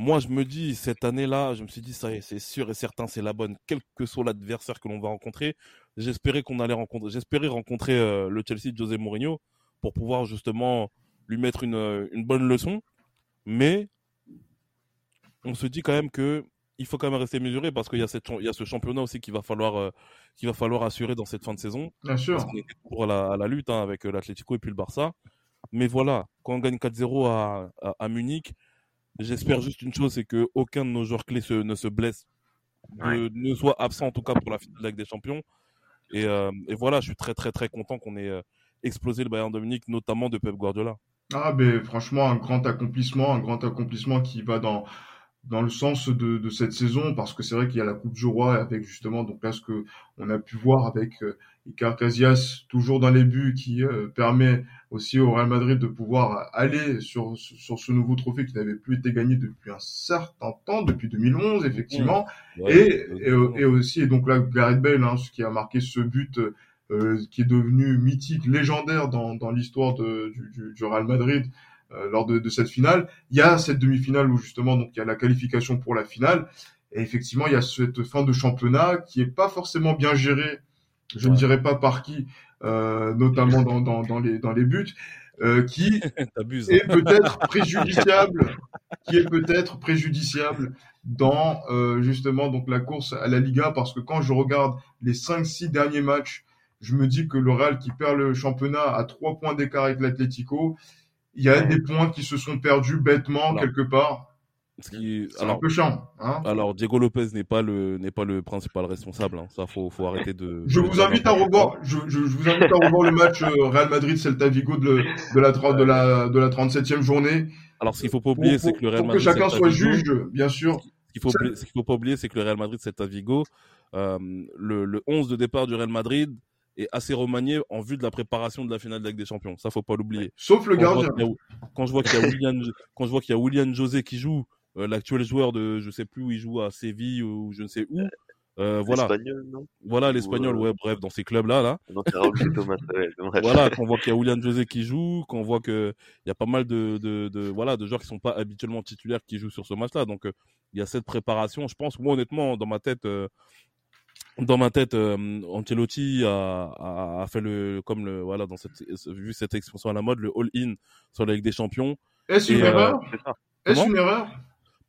moi je me dis cette année-là, je me suis dit ça c'est sûr et certain, c'est la bonne, quel que soit l'adversaire que l'on va rencontrer. J'espérais qu'on allait rencontrer, j'espérais rencontrer euh, le Chelsea de José Mourinho pour pouvoir justement lui mettre une, euh, une bonne leçon. Mais on se dit quand même que il faut quand même rester mesuré parce qu'il y a cette il y a ce championnat aussi qu'il va falloir euh, qu'il va falloir assurer dans cette fin de saison. Bien sûr. Pour la, la lutte hein, avec l'Atlético et puis le Barça. Mais voilà, quand on gagne 4-0 à, à, Munich, j'espère juste une chose, c'est que aucun de nos joueurs clés ne se blesse, ne soit absent en tout cas pour la finale avec des Champions. Et, euh, et, voilà, je suis très très très content qu'on ait explosé le Bayern de Munich, notamment de Pep Guardiola. Ah ben franchement un grand accomplissement, un grand accomplissement qui va dans dans le sens de, de cette saison parce que c'est vrai qu'il y a la Coupe du Roi avec justement donc là ce que on a pu voir avec euh, Icar Casillas toujours dans les buts qui euh, permet aussi au Real Madrid de pouvoir aller sur sur ce nouveau trophée qui n'avait plus été gagné depuis un certain temps depuis 2011 effectivement. Et, et, aussi et donc là Gareth Bale hein, ce qui a marqué ce but euh, qui est devenu mythique légendaire dans dans l'histoire du, du, du Real Madrid lors de, de, cette finale. Il y a cette demi-finale où justement donc il y a la qualification pour la finale. Et effectivement, il y a cette fin de championnat qui est pas forcément bien gérée. Je ne dirais pas par qui, euh, notamment dans, dans, dans, les, dans les buts, euh, qui est peut-être préjudiciable, qui est peut-être préjudiciable dans euh, justement donc la course à la Liga, parce que quand je regarde les 5-6 derniers matchs, je me dis que le Real qui perd le championnat à trois points d'écart avec l'Atlético, il y a des points qui se sont perdus bêtement quelque part. Qui, C'est un peu chiant. Hein alors Diego Lopez n'est pas le n'est pas le principal responsable. Hein. Ça, faut faut arrêter de. je de vous invite à revoir, je, je, je vous invite à revoir le match euh, Real Madrid-Celta Vigo de, la, de la, de la 37e journée. Alors, ce qu'il faut pas oublier, c'est que le Real pour que Madrid. chacun Celta soit juge, bien sûr. Ce qu'il faut, oublier- ce qu'il faut pas oublier, c'est que le Real Madrid, c'est à Vigo. Euh, le, le 11 de départ du Real Madrid est assez remanié en vue de la préparation de la finale de la Ligue des Champions. Ça, faut pas l'oublier. Sauf le Quand gardien. qu'il a- Quand je vois qu'il y a William, quand je vois qu'il y a William José qui joue, euh, l'actuel joueur de, je sais plus où il joue à Séville ou je ne sais où. Euh, voilà, Espagnol, non? Voilà l'espagnol, euh, ouais, bref, dans ces clubs-là, là. Non, Thomas. ouais, voilà, qu'on voit qu'il y a William José qui joue, qu'on voit que il y a pas mal de, de, de voilà de joueurs qui sont pas habituellement titulaires qui jouent sur ce match-là. Donc euh, il y a cette préparation. Je pense, moi honnêtement, dans ma tête, euh, dans ma tête, euh, Ancelotti a, a, a fait le comme le voilà dans cette vu cette expression à la mode, le all-in sur la Ligue des Champions. Est-ce une euh, erreur C'est ça. Est-ce une erreur?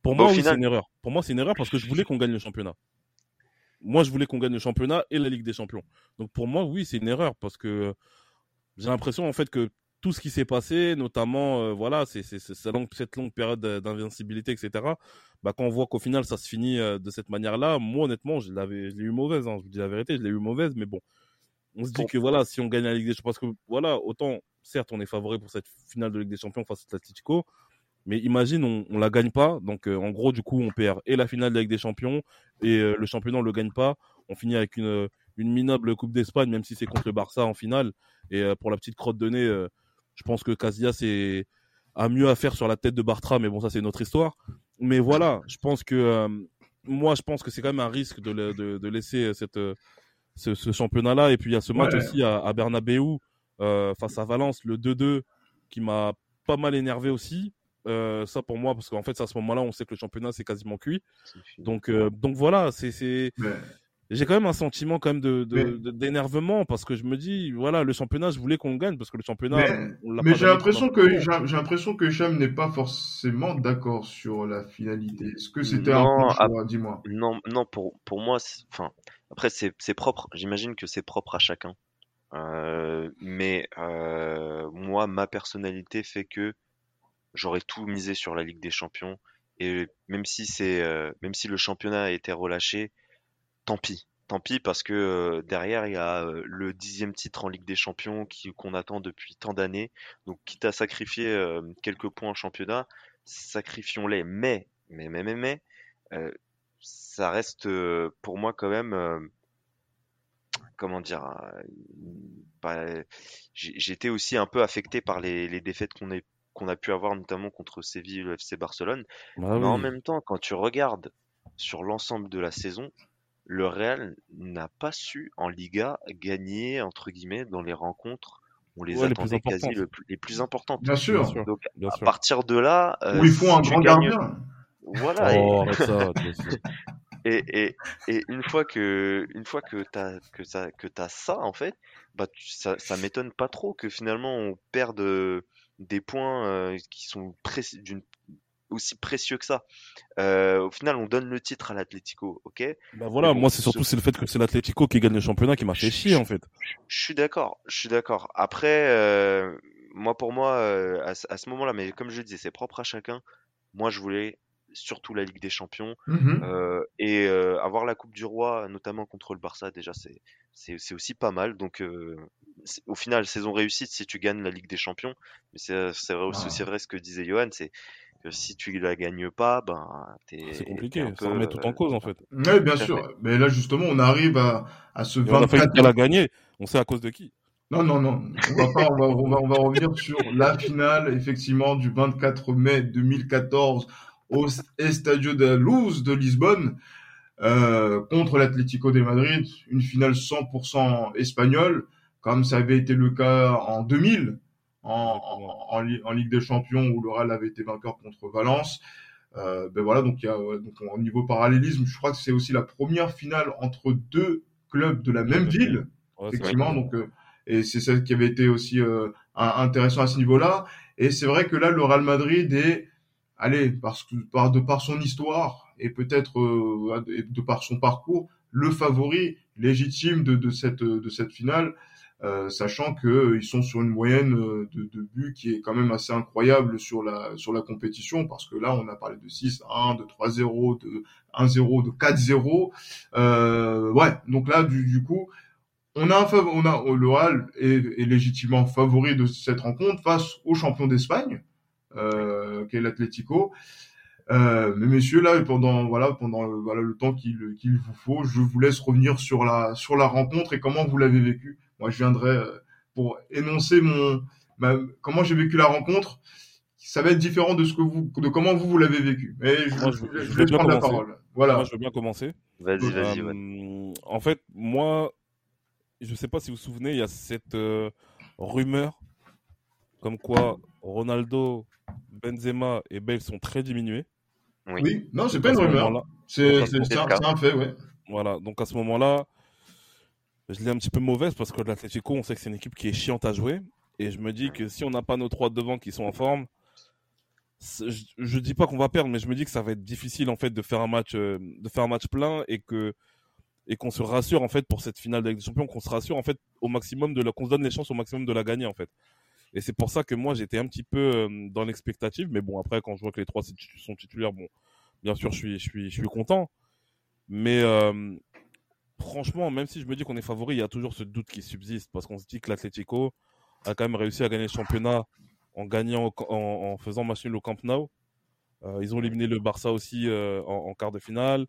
Pour moi, oui, c'est une erreur. Pour moi, c'est une erreur parce que je voulais qu'on gagne le championnat. Moi, je voulais qu'on gagne le championnat et la Ligue des Champions. Donc pour moi, oui, c'est une erreur parce que j'ai l'impression en fait que tout ce qui s'est passé, notamment euh, voilà, c'est cette longue, période d'invincibilité, etc. Bah quand on voit qu'au final ça se finit euh, de cette manière-là, moi honnêtement, je l'avais, je l'ai eu mauvaise. Hein, je vous dis la vérité, je l'ai eu mauvaise, mais bon, on se dit Bon. que voilà, si on gagne la Ligue des Champions, parce que voilà, autant certes on est favori pour cette finale de Ligue des Champions face à l'Atlético, mais imagine, on, on la gagne pas. Donc, euh, en gros, du coup, on perd et la finale de la Ligue des Champions et euh, le championnat, on le gagne pas. On finit avec une, une minable Coupe d'Espagne, même si c'est contre le Barça en finale. Et euh, pour la petite crotte de nez, je pense que Casillas est, a mieux à faire sur la tête de Bartra, mais bon, ça, c'est une autre histoire. Mais voilà, je pense que, euh, moi, je pense que c'est quand même un risque de, le- de, de laisser cette, euh, ce, ce championnat-là. Et puis, il y a ce match Ouais. aussi à, à Bernabeu, euh, face à Valence, le 2-2, qui m'a pas mal énervé aussi. Euh, ça pour moi parce qu'en fait à ce moment-là on sait que le championnat c'est quasiment cuit donc euh, donc voilà c'est j'ai quand même un sentiment quand même de Mais- d'énervement parce que je me dis voilà le championnat je voulais qu'on gagne parce que le championnat Mais- j'ai l'impression que j'ai l'impression que Hicham n'est pas forcément d'accord sur la finalité. Est-ce que c'était un choix Dis-moi. Non, non, pour, pour moi, enfin, après, c'est, c'est propre. J'imagine que c'est propre à chacun. Euh, mais euh, moi, ma personnalité fait que j'aurais tout misé sur la Ligue des Champions. Et même si c'est, euh, même si le championnat a été relâché, tant pis. Tant pis parce que euh, derrière il y a euh, le dixième titre en Ligue des Champions qu'on attend depuis tant d'années. Donc quitte à sacrifier euh, quelques points en championnat, sacrifions-les. Mais, mais, mais, mais, mais, ça reste pour moi quand même, comment dire, j'ai été aussi un peu affecté par les, les défaites qu'on a, qu'on a pu avoir notamment contre Séville et le FC Barcelone. Bah Mais en même temps, quand tu regardes sur l'ensemble de la saison, le Real n'a pas su en Liga gagner entre guillemets dans les rencontres. On les Ouais, les plus attendait quasi le les plus importantes. Bien sûr. Bien sûr. Donc bien à sûr partir de là, euh, Où ils font si un grand gagnes- gardien. Voilà. et- oh ça. Et, et, et une fois que, une fois que t'as, que ça, que t'as ça, en fait, bah, tu- ça, ça m'étonne pas trop que finalement on perde euh, des points euh, qui sont d'une, aussi précieux que ça. Euh, au final, on donne le titre à l'Atlético, ok? bah voilà bon, moi c'est surtout ce- c'est le fait que c'est l'Atlético qui gagne le championnat qui m'a fait chier en fait Je suis d'accord, je suis d'accord. Après, euh, moi pour moi, euh, à, ce- à ce moment-là, mais comme je le disais, c'est propre à chacun. Moi, je voulais surtout la Ligue des Champions. Mhm. Euh, et euh, avoir la Coupe du Roi, notamment contre le Barça, déjà, c'est c'est c'est aussi pas mal. Donc, euh, au final, saison réussite si tu gagnes la Ligue des Champions. Mais c'est c'est vrai, aussi Ah. c'est vrai ce que disait Johan, c'est que si tu la gagnes pas, ben t'es c'est compliqué un ça peu, remet tout en euh, cause en fait Oui, bien Tout sûr. Mais là, justement, on arrive à, à ce et on a failli 24. la gagner on sait à cause de qui Non, non, non. On va pas, on va, on va, on va revenir sur la finale, effectivement, du 24 mai 2014 au Estadio de Luz de Lisbonne, euh, contre l'Atlético de Madrid. Une finale 100% espagnole, comme ça avait été le cas en 2000, en, en, en, Li- en Ligue des Champions, où le Real avait été vainqueur contre Valence. Euh, ben voilà, donc il y a, donc au niveau parallélisme, je crois que c'est aussi la première finale entre deux clubs de la même ville effectivement. Donc, euh, et c'est ça qui avait été aussi euh, intéressant à ce niveau-là. Et c'est vrai que là, le Real Madrid est, allez, parce que par de par son histoire et peut-être euh, de par son parcours, le favori légitime de, de cette de cette finale. Euh, sachant que ils sont sur une moyenne de, de buts qui est quand même assez incroyable sur la sur la compétition parce que là on a parlé de 6 1 de 3-0 de 1-0 de 4-0 euh, ouais donc là du, coup on a, un, on a le Real est, légitimement favori de cette rencontre face au champion d'Espagne, euh, qui est l'Atlético. Euh, mais messieurs, là, pendant voilà, pendant voilà le temps qu'il qu'il vous faut, je vous laisse revenir sur la sur la rencontre et comment vous l'avez vécu. Moi, je viendrai euh, pour énoncer mon ma, comment j'ai vécu la rencontre. Ça va être différent de ce que vous de comment vous vous l'avez vécu. Mais je, moi, je, je, je vais prendre la parole. Voilà. Moi, je veux bien commencer. Vas-y, vas-y. Euh, ouais. En fait, moi, je ne sais pas si vous vous souvenez, il y a cette euh, rumeur comme quoi Ronaldo, Benzema et Bale sont très diminués. Oui, oui. non, c'est pas une rumeur. C'est un, un, fait, ouais. Voilà, donc à ce moment-là, je l'ai un petit peu mauvaise parce que l'Atletico, on sait que c'est une équipe qui est chiante à jouer. Et je me dis que si on n'a pas nos trois devant qui sont en forme, je, je dis pas qu'on va perdre, mais je me dis que ça va être difficile en fait de faire un match, euh, de faire un match plein et que et qu'on se rassure en fait pour cette finale de Ligue des Champions, qu'on se rassure en fait au maximum de la, qu'on se donne les chances au maximum de la gagner en fait. Et c'est pour ça que moi j'étais un petit peu euh, dans l'expectative, mais bon après quand je vois que les trois sont titulaires, bon, bien sûr je suis, je suis, je suis content, mais euh, franchement même si je me dis qu'on est favori, il y a toujours ce doute qui subsiste parce qu'on se dit que l'Atlético a quand même réussi à gagner le championnat en gagnant, en, en faisant match nul au Camp Nou. Euh, ils ont éliminé le Barça aussi euh, en, en, quart de finale.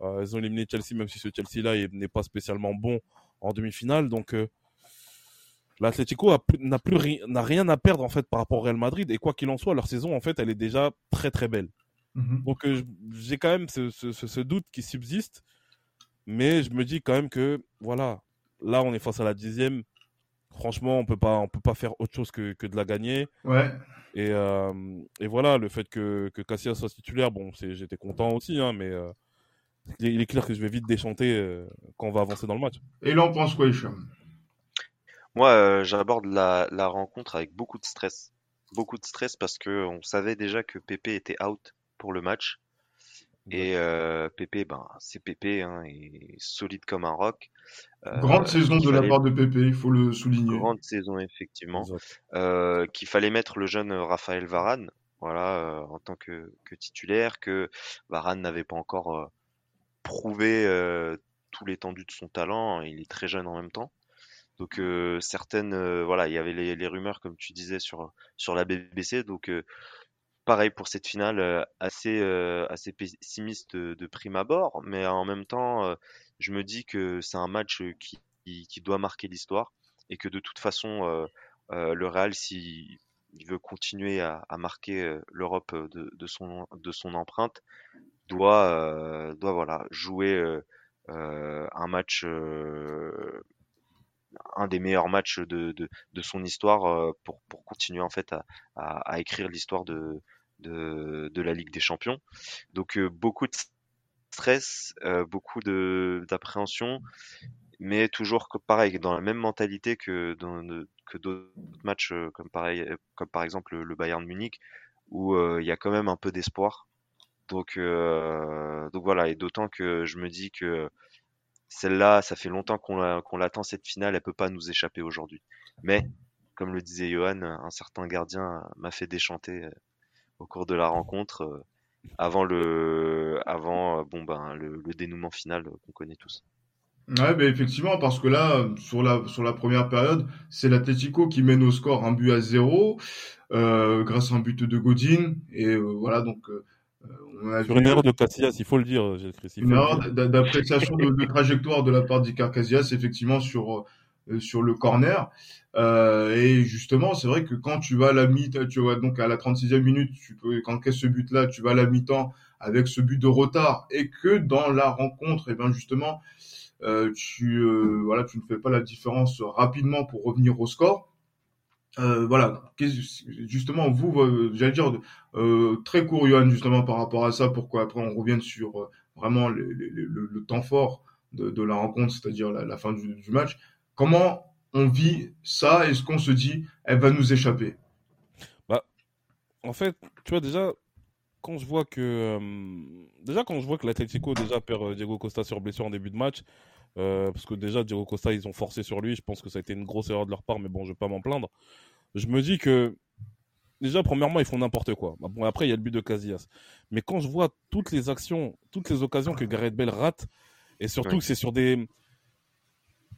Euh, ils ont éliminé Chelsea, même si ce Chelsea-là n'est pas spécialement bon en demi-finale. Donc, l'Atlético n'a plus rien à perdre en fait par rapport au Real Madrid. Et quoi qu'il en soit, leur saison en fait, elle est déjà très très belle. Mm -hmm. Donc, j'ai quand même ce, ce, ce, doute qui subsiste, mais je me dis quand même que voilà, là, on est face à la dixième. Franchement, on peut pas, on peut pas faire autre chose que, que de la gagner. Ouais. Et, euh, et voilà, le fait que, que Casillas soit titulaire, bon, j'étais content aussi, hein, mais euh, il est clair que je vais vite déchanter euh, quand on va avancer dans le match. Et là, on pense quoi, Hicham? Moi, euh, j'aborde la, la, rencontre avec beaucoup de stress. Beaucoup de stress parce que on savait déjà que Pépé était out pour le match. Et euh, Pépé, ben, c'est Pépé, hein, et solide comme un roc. Euh, grande saison de la part de Pépé, il faut le souligner. Grande saison, effectivement. Euh, qu'il fallait mettre le jeune Raphaël Varane, voilà, euh, en tant que, que, titulaire, que Varane n'avait pas encore euh, prouvé euh, tout l'étendue de son talent. Il est très jeune en même temps. Donc certaines, voilà, il y avait les, les, rumeurs, comme tu disais, sur sur la BBC. Donc pareil pour cette finale, euh, assez, euh, assez pessimiste de, prime abord, mais en même temps, euh, je me dis que c'est un match qui, qui, doit marquer l'histoire et que de toute façon, le Real, s'il il veut continuer à, à marquer l'Europe de, de, son, de son empreinte, doit, doit voilà, jouer un match un des meilleurs matchs de, de, son histoire pour, pour continuer en fait à, à, écrire l'histoire de, de, la Ligue des Champions. Donc euh, beaucoup de stress, euh, beaucoup d'appréhension, mais toujours pareil dans la même mentalité que que d'autres matchs euh, comme pareil comme par exemple le Bayern Munich où il y a quand même un peu d'espoir. Donc donc voilà et d'autant que je me dis que celle-là, ça fait longtemps qu'on l'attend cette finale, elle peut pas nous échapper aujourd'hui. Mais, comme le disait Johan, un certain gardien m'a fait déchanter au cours de la rencontre, avant le, avant bon ben le, dénouement final qu'on connaît tous. Ouais, ben effectivement, parce que là, sur la, sur la première période, c'est l'Atletico qui mène au score un but à zéro, euh, grâce à un but de Godin. Et euh, voilà, donc, euh, on a Sur vu... une erreur de Casillas, il faut le dire, Christy. Une erreur d'appréciation de, de, trajectoire de la part d'Icar Casillas, effectivement, sur, euh, sur le corner. Euh, et justement, c'est vrai que quand tu vas à la mi-temps, tu vois, donc à la 36e minute, tu peux, quand qu'est ce but-là, tu vas à la mi-temps avec ce but de retard et que dans la rencontre, et eh bien justement, euh, tu, euh, voilà, tu ne fais pas la différence rapidement pour revenir au score. Euh, voilà, justement, vous, j'allais dire, euh, très court, Johan, justement, par rapport à ça, pourquoi après on revienne sur vraiment le, temps fort de, la rencontre, c'est-à-dire la, fin du, match. Comment on vit ça? Est-ce qu'on se dit, elle va nous échapper? Bah, en fait, tu vois déjà, quand je vois que euh, déjà quand je vois que l'Atlético déjà perd Diego Costa sur blessure en début de match, Euh, parce que déjà, Diego Costa, ils ont forcé sur lui. Je pense que ça a été une grosse erreur de leur part, mais bon, je vais pas m'en plaindre. Je me dis que, déjà, premièrement, ils font n'importe quoi. Bah, bon, après, il y a le but de Casillas. Mais quand je vois toutes les actions, toutes les occasions que Gareth Bale rate, et surtout que c'est sur des,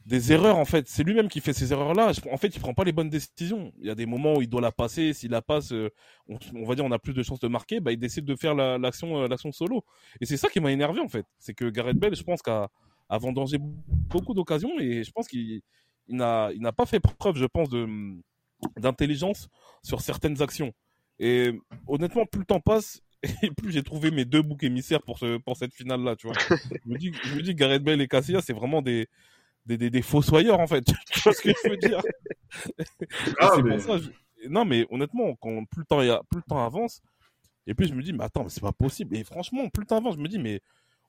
des erreurs, en fait. C'est lui-même qui fait ces erreurs-là. En fait, il prend pas les bonnes décisions. Il y a des moments où il doit la passer. S'il la passe, euh, on, va dire, on a plus de chances de marquer. Bah, il décide de faire l'action, euh, l'action solo. Et c'est ça qui m'a énervé, en fait. C'est que Gareth Bale, je pense qu'à a vendangé beaucoup d'occasions et je pense qu'il n'a il n'a pas fait preuve, je pense, de d'intelligence sur certaines actions. Et honnêtement, plus le temps passe, et plus j'ai trouvé mes deux boucs émissaires pour ce pour cette finale là, tu vois. je me dis je me dis Gareth Bale et Casillas, c'est vraiment des des, des, des fossoyeurs en fait. tu vois ce que je veux dire? Ah, mais... ça, Non mais honnêtement, quand plus le temps plus le temps avance, et puis je me dis mais attends, mais c'est pas possible. Et franchement, plus le temps avance, je me dis mais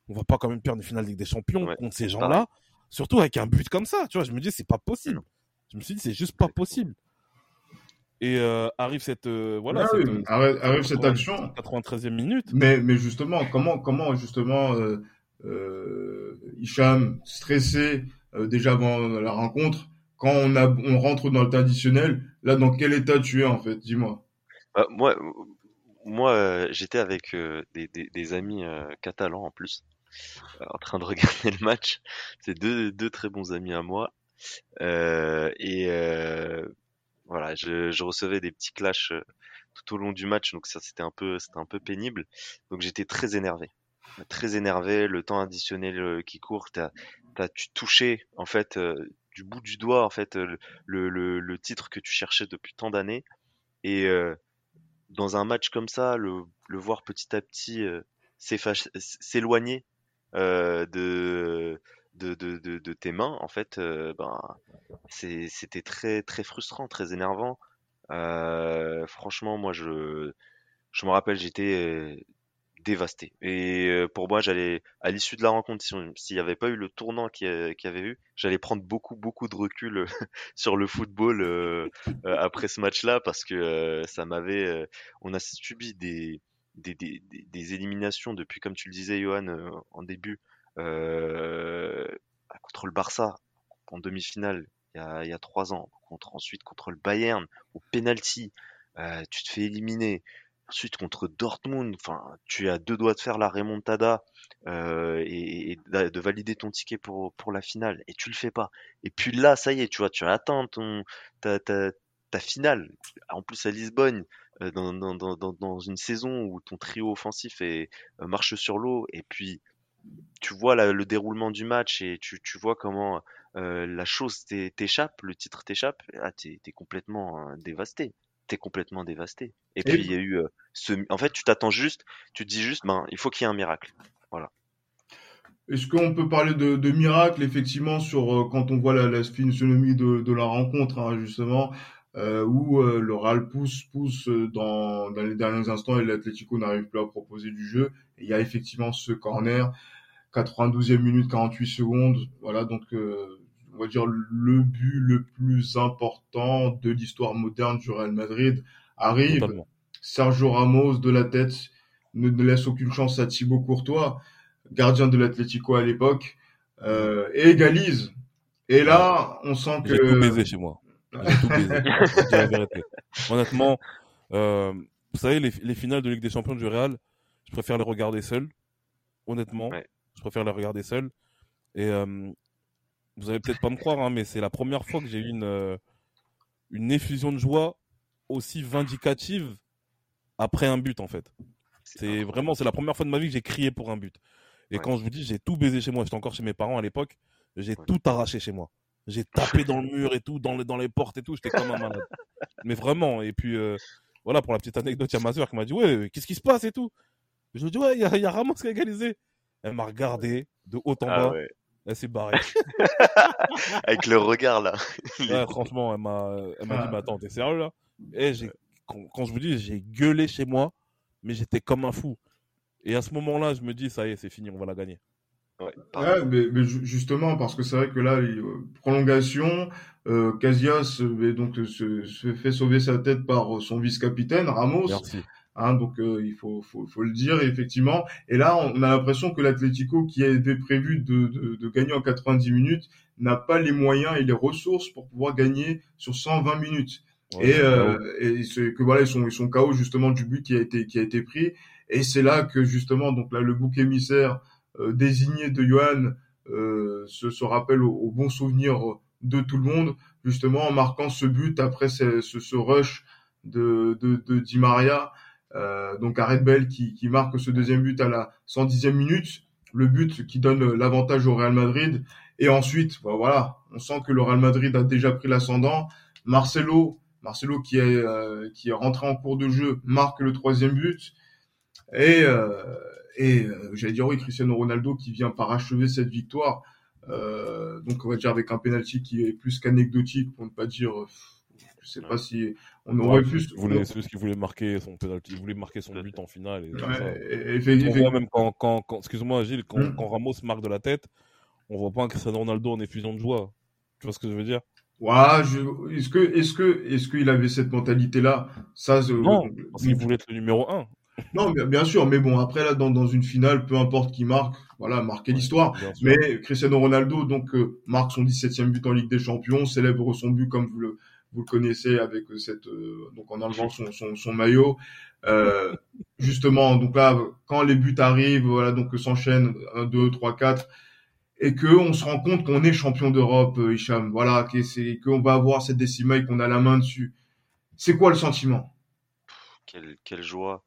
on va pas quand même perdre une finale Ligue des Champions contre ces gens-là, surtout avec un but comme ça. Tu vois, je me dis c'est pas possible. Je me suis dit c'est juste pas possible. Et euh, arrive cette euh, voilà ah cette, arrive, cette action 93e minute. Mais mais justement comment comment justement euh, euh Hicham stressé déjà avant la rencontre quand on a on rentre dans le temps additionnel là dans quel état tu es en fait? Dis-moi. Bah, moi moi j'étais avec des, des, des, amis catalans en plus en train de regarder le match. C'est deux, deux très bons amis à moi. Euh, et euh, voilà, je, je, recevais des petits clashs euh, tout au long du match, donc ça c'était un peu c'était un peu pénible. Donc j'étais très énervé, très énervé. Le temps additionnel euh, qui court, t'as as, tu touché en fait euh, du bout du doigt en fait le, le, le, titre que tu cherchais depuis tant d'années. Et dans un match comme ça, le, le voir petit à petit s'éloigner euh, de, de, de, de, tes mains, en fait, euh, ben, c'était très, très frustrant, très énervant. Euh, franchement, moi, je, je me rappelle, j'étais dévasté. Et pour moi, j'allais, à l'issue de la rencontre, s'il n'y avait pas eu le tournant qu'il y avait eu, j'allais prendre beaucoup, beaucoup de recul sur le football après ce match-là parce que ça m'avait, on a subi des, des, éliminations depuis, comme tu le disais, Johan, euh, en début, euh, contre le Barça, en demi-finale, il y, a, y a trois ans, contre, ensuite contre le Bayern, au penalty, euh, tu te fais éliminer. Ensuite contre Dortmund, enfin, tu as deux doigts de faire la remontada et, et, de valider ton ticket pour pour la finale et tu le fais pas. Et puis là, ça y est, tu vois, tu as atteint ton ta, ta, ta finale. En plus à Lisbonne, dans, dans, dans, dans, une saison où ton trio offensif est, euh, marche sur l'eau et puis tu vois le déroulement du match et tu, tu vois comment euh, la chose t'échappe, le titre t'échappe, ah, t'es es complètement dévasté. T'es complètement dévasté. Et, puis il y a eu ce, en fait, tu t'attends juste, tu te dis juste, ben, il faut qu'il y ait un miracle. Voilà. Est-ce qu'on peut parler de, de, miracle effectivement sur quand on voit la, la physionomie de, de la rencontre hein, justement euh, où euh, le Real pousse, pousse euh, dans, dans les derniers instants et l'Atlético n'arrive plus à proposer du jeu. Et il y a effectivement ce corner, 92e minute, 48 secondes. Voilà, donc on va dire le but le plus important de l'histoire moderne du Real Madrid arrive. Sergio Ramos de la tête ne, ne, laisse aucune chance à Thibaut Courtois, gardien de l'Atlético à l'époque, euh, et égalise. Et là, on sent que. J'ai tout baisé chez moi. Honnêtement, euh, vous savez, les, les, finales de Ligue des Champions du Real, je préfère les regarder seul. Honnêtement, je préfère les regarder seul. Et euh, vous allez peut-être pas me croire, hein, mais c'est la première fois que j'ai eu une, euh, une effusion de joie aussi vindicative après un but, en fait. C'est vraiment, c'est la première fois de ma vie que j'ai crié pour un but. Et quand je vous dis, j'ai tout baisé chez moi, j'étais encore chez mes parents à l'époque, j'ai tout arraché chez moi. J'ai tapé dans le mur et tout, dans, dans les portes et tout. J'étais comme un malade. Mais vraiment. Et puis, euh, voilà, pour la petite anecdote, il y a ma soeur qui m'a dit Ouais, qu'est-ce qui se passe et tout? Je lui ai dit Ouais, il y a, y a, Ramos qui a égalisé. Elle m'a regardé de haut en ah bas. Elle s'est barrée. Avec le regard, là. ouais, franchement, elle m'a, elle m'a dit Mais attends, t'es sérieux là? Et j'ai, quand, quand, je vous dis, j'ai gueulé chez moi, mais j'étais comme un fou. Et à ce moment-là, je me dis Ça y est, c'est fini, on va la gagner. Ouais, mais, mais, justement, parce que c'est vrai que là, prolongation, euh, Casillas euh, donc se, se, fait sauver sa tête par son vice-capitaine, Ramos. Hein, donc euh, il faut, faut, faut, le dire effectivement. Et là, on a l'impression que l'Atlético, qui avait prévu de, de, de, gagner en 90 minutes, n'a pas les moyens et les ressources pour pouvoir gagner sur 120 minutes. et, euh, et c'est que voilà, ils sont ils sont KO justement du but qui a été qui a été pris. Et c'est là que justement donc là le bouc émissaire euh, désigné de Johan euh, se, se rappelle au, bon souvenir de tout le monde justement en marquant ce but après ce, rush de, Di Maria euh, donc Red Bell qui, marque ce deuxième but à la 110e minute, le but qui donne l'avantage au Real Madrid. Et ensuite, bah, voilà, on sent que le Real Madrid a déjà pris l'ascendant. Marcelo, Marcelo qui est euh, qui est rentré en cours de jeu, marque le troisième but. Et euh, et euh, j'allais dire oui, Cristiano Ronaldo qui vient parachever cette victoire. Euh, donc on va dire avec un penalty qui est plus qu'anecdotique pour ne pas dire je sais pas si on aurait pu. C'est ce qu'il voulait marquer son penalty, il voulait marquer son but en finale. Et ouais, ça. même quand, quand, quand excuse-moi Gilles, quand, mm. quand, Ramos marque de la tête, on voit pas un Cristiano Ronaldo en effusion de joie. Tu vois ce que je veux dire? Ouais, je... est-ce que est-ce que est-ce qu'il avait cette mentalité là Ça non, parce qu'il voulait être le numéro 1. Non, bien sûr, mais bon, après là, dans, dans une finale, peu importe qui marque, voilà, marquer l'histoire. Mais Cristiano Ronaldo, donc, euh, marque son 17e but en Ligue des Champions, célèbre son but comme vous le, vous le connaissez avec cette euh, donc en enlevant son, son, son maillot. Euh, justement donc là quand les buts arrivent voilà donc s'enchaînent 1 2 3 4 et que on se rend compte qu'on est champion d'Europe euh, Hicham voilà que c'est qu'on va avoir cette décima et qu'on a la main dessus. C'est quoi le sentiment? Quelle, quelle joie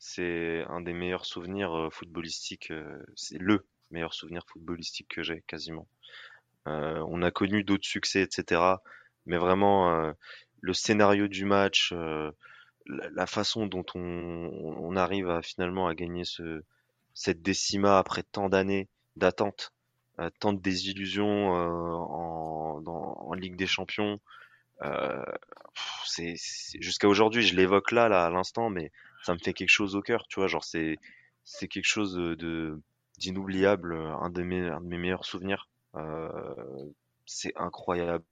c'est un des meilleurs souvenirs euh, footballistiques c'est le meilleur souvenir footballistique que j'ai quasiment on a connu d'autres succès etc mais vraiment euh, le scénario du match, euh, la, façon dont on, on, arrive à finalement à gagner ce, cette décima après tant d'années d'attente, euh, tant de désillusions en, dans, en Ligue des Champions. Euh, c'est jusqu'à aujourd'hui, je l'évoque là, là à l'instant, mais ça me fait quelque chose au cœur, tu vois, genre c'est c'est quelque chose de d'inoubliable, un de mes un de mes meilleurs souvenirs. Euh, c'est incroyable.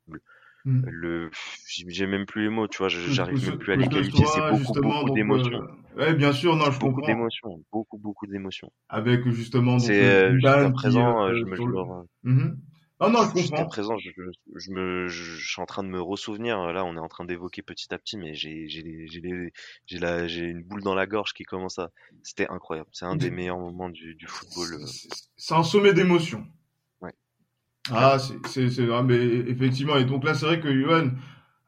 Mm. Le, j'ai même plus les mots, tu vois, j'arrive même plus à les qualifier. C'est beaucoup, beaucoup d'émotions. Euh... Ouais, bien sûr, non, je beaucoup comprends. d'émotions, beaucoup, beaucoup d'émotions. Avec justement, c'est euh, jusqu'à présent, euh, je me le... Ah non, je comprends. Jusqu'à présent, je, je, me, je, suis en train de me ressouvenir. Là, on est en train d'évoquer petit à petit, mais j'ai, j'ai, j'ai, j'ai la, j'ai une boule dans la gorge qui commence à. C'était incroyable. C'est un des meilleurs moments du, du football. Euh. C'est un sommet d'émotions. Ah, c'est c'est ah, mais effectivement et donc là c'est vrai que Johan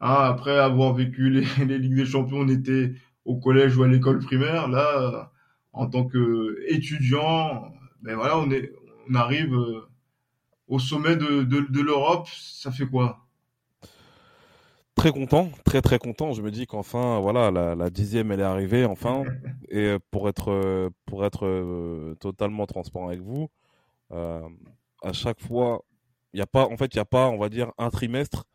hein, après avoir vécu les, les ligues des champions on était au collège ou à l'école primaire là en tant que étudiant ben voilà on est on arrive euh, au sommet de de, de l'Europe ça fait quoi? Très content, très très content. Je me dis qu'enfin, voilà, la, la, dixième, elle est arrivée enfin. Et euh, pour être euh, pour être totalement transparent avec vous, euh, à chaque fois il y a pas, en fait, il y a pas, on va dire, un trimestre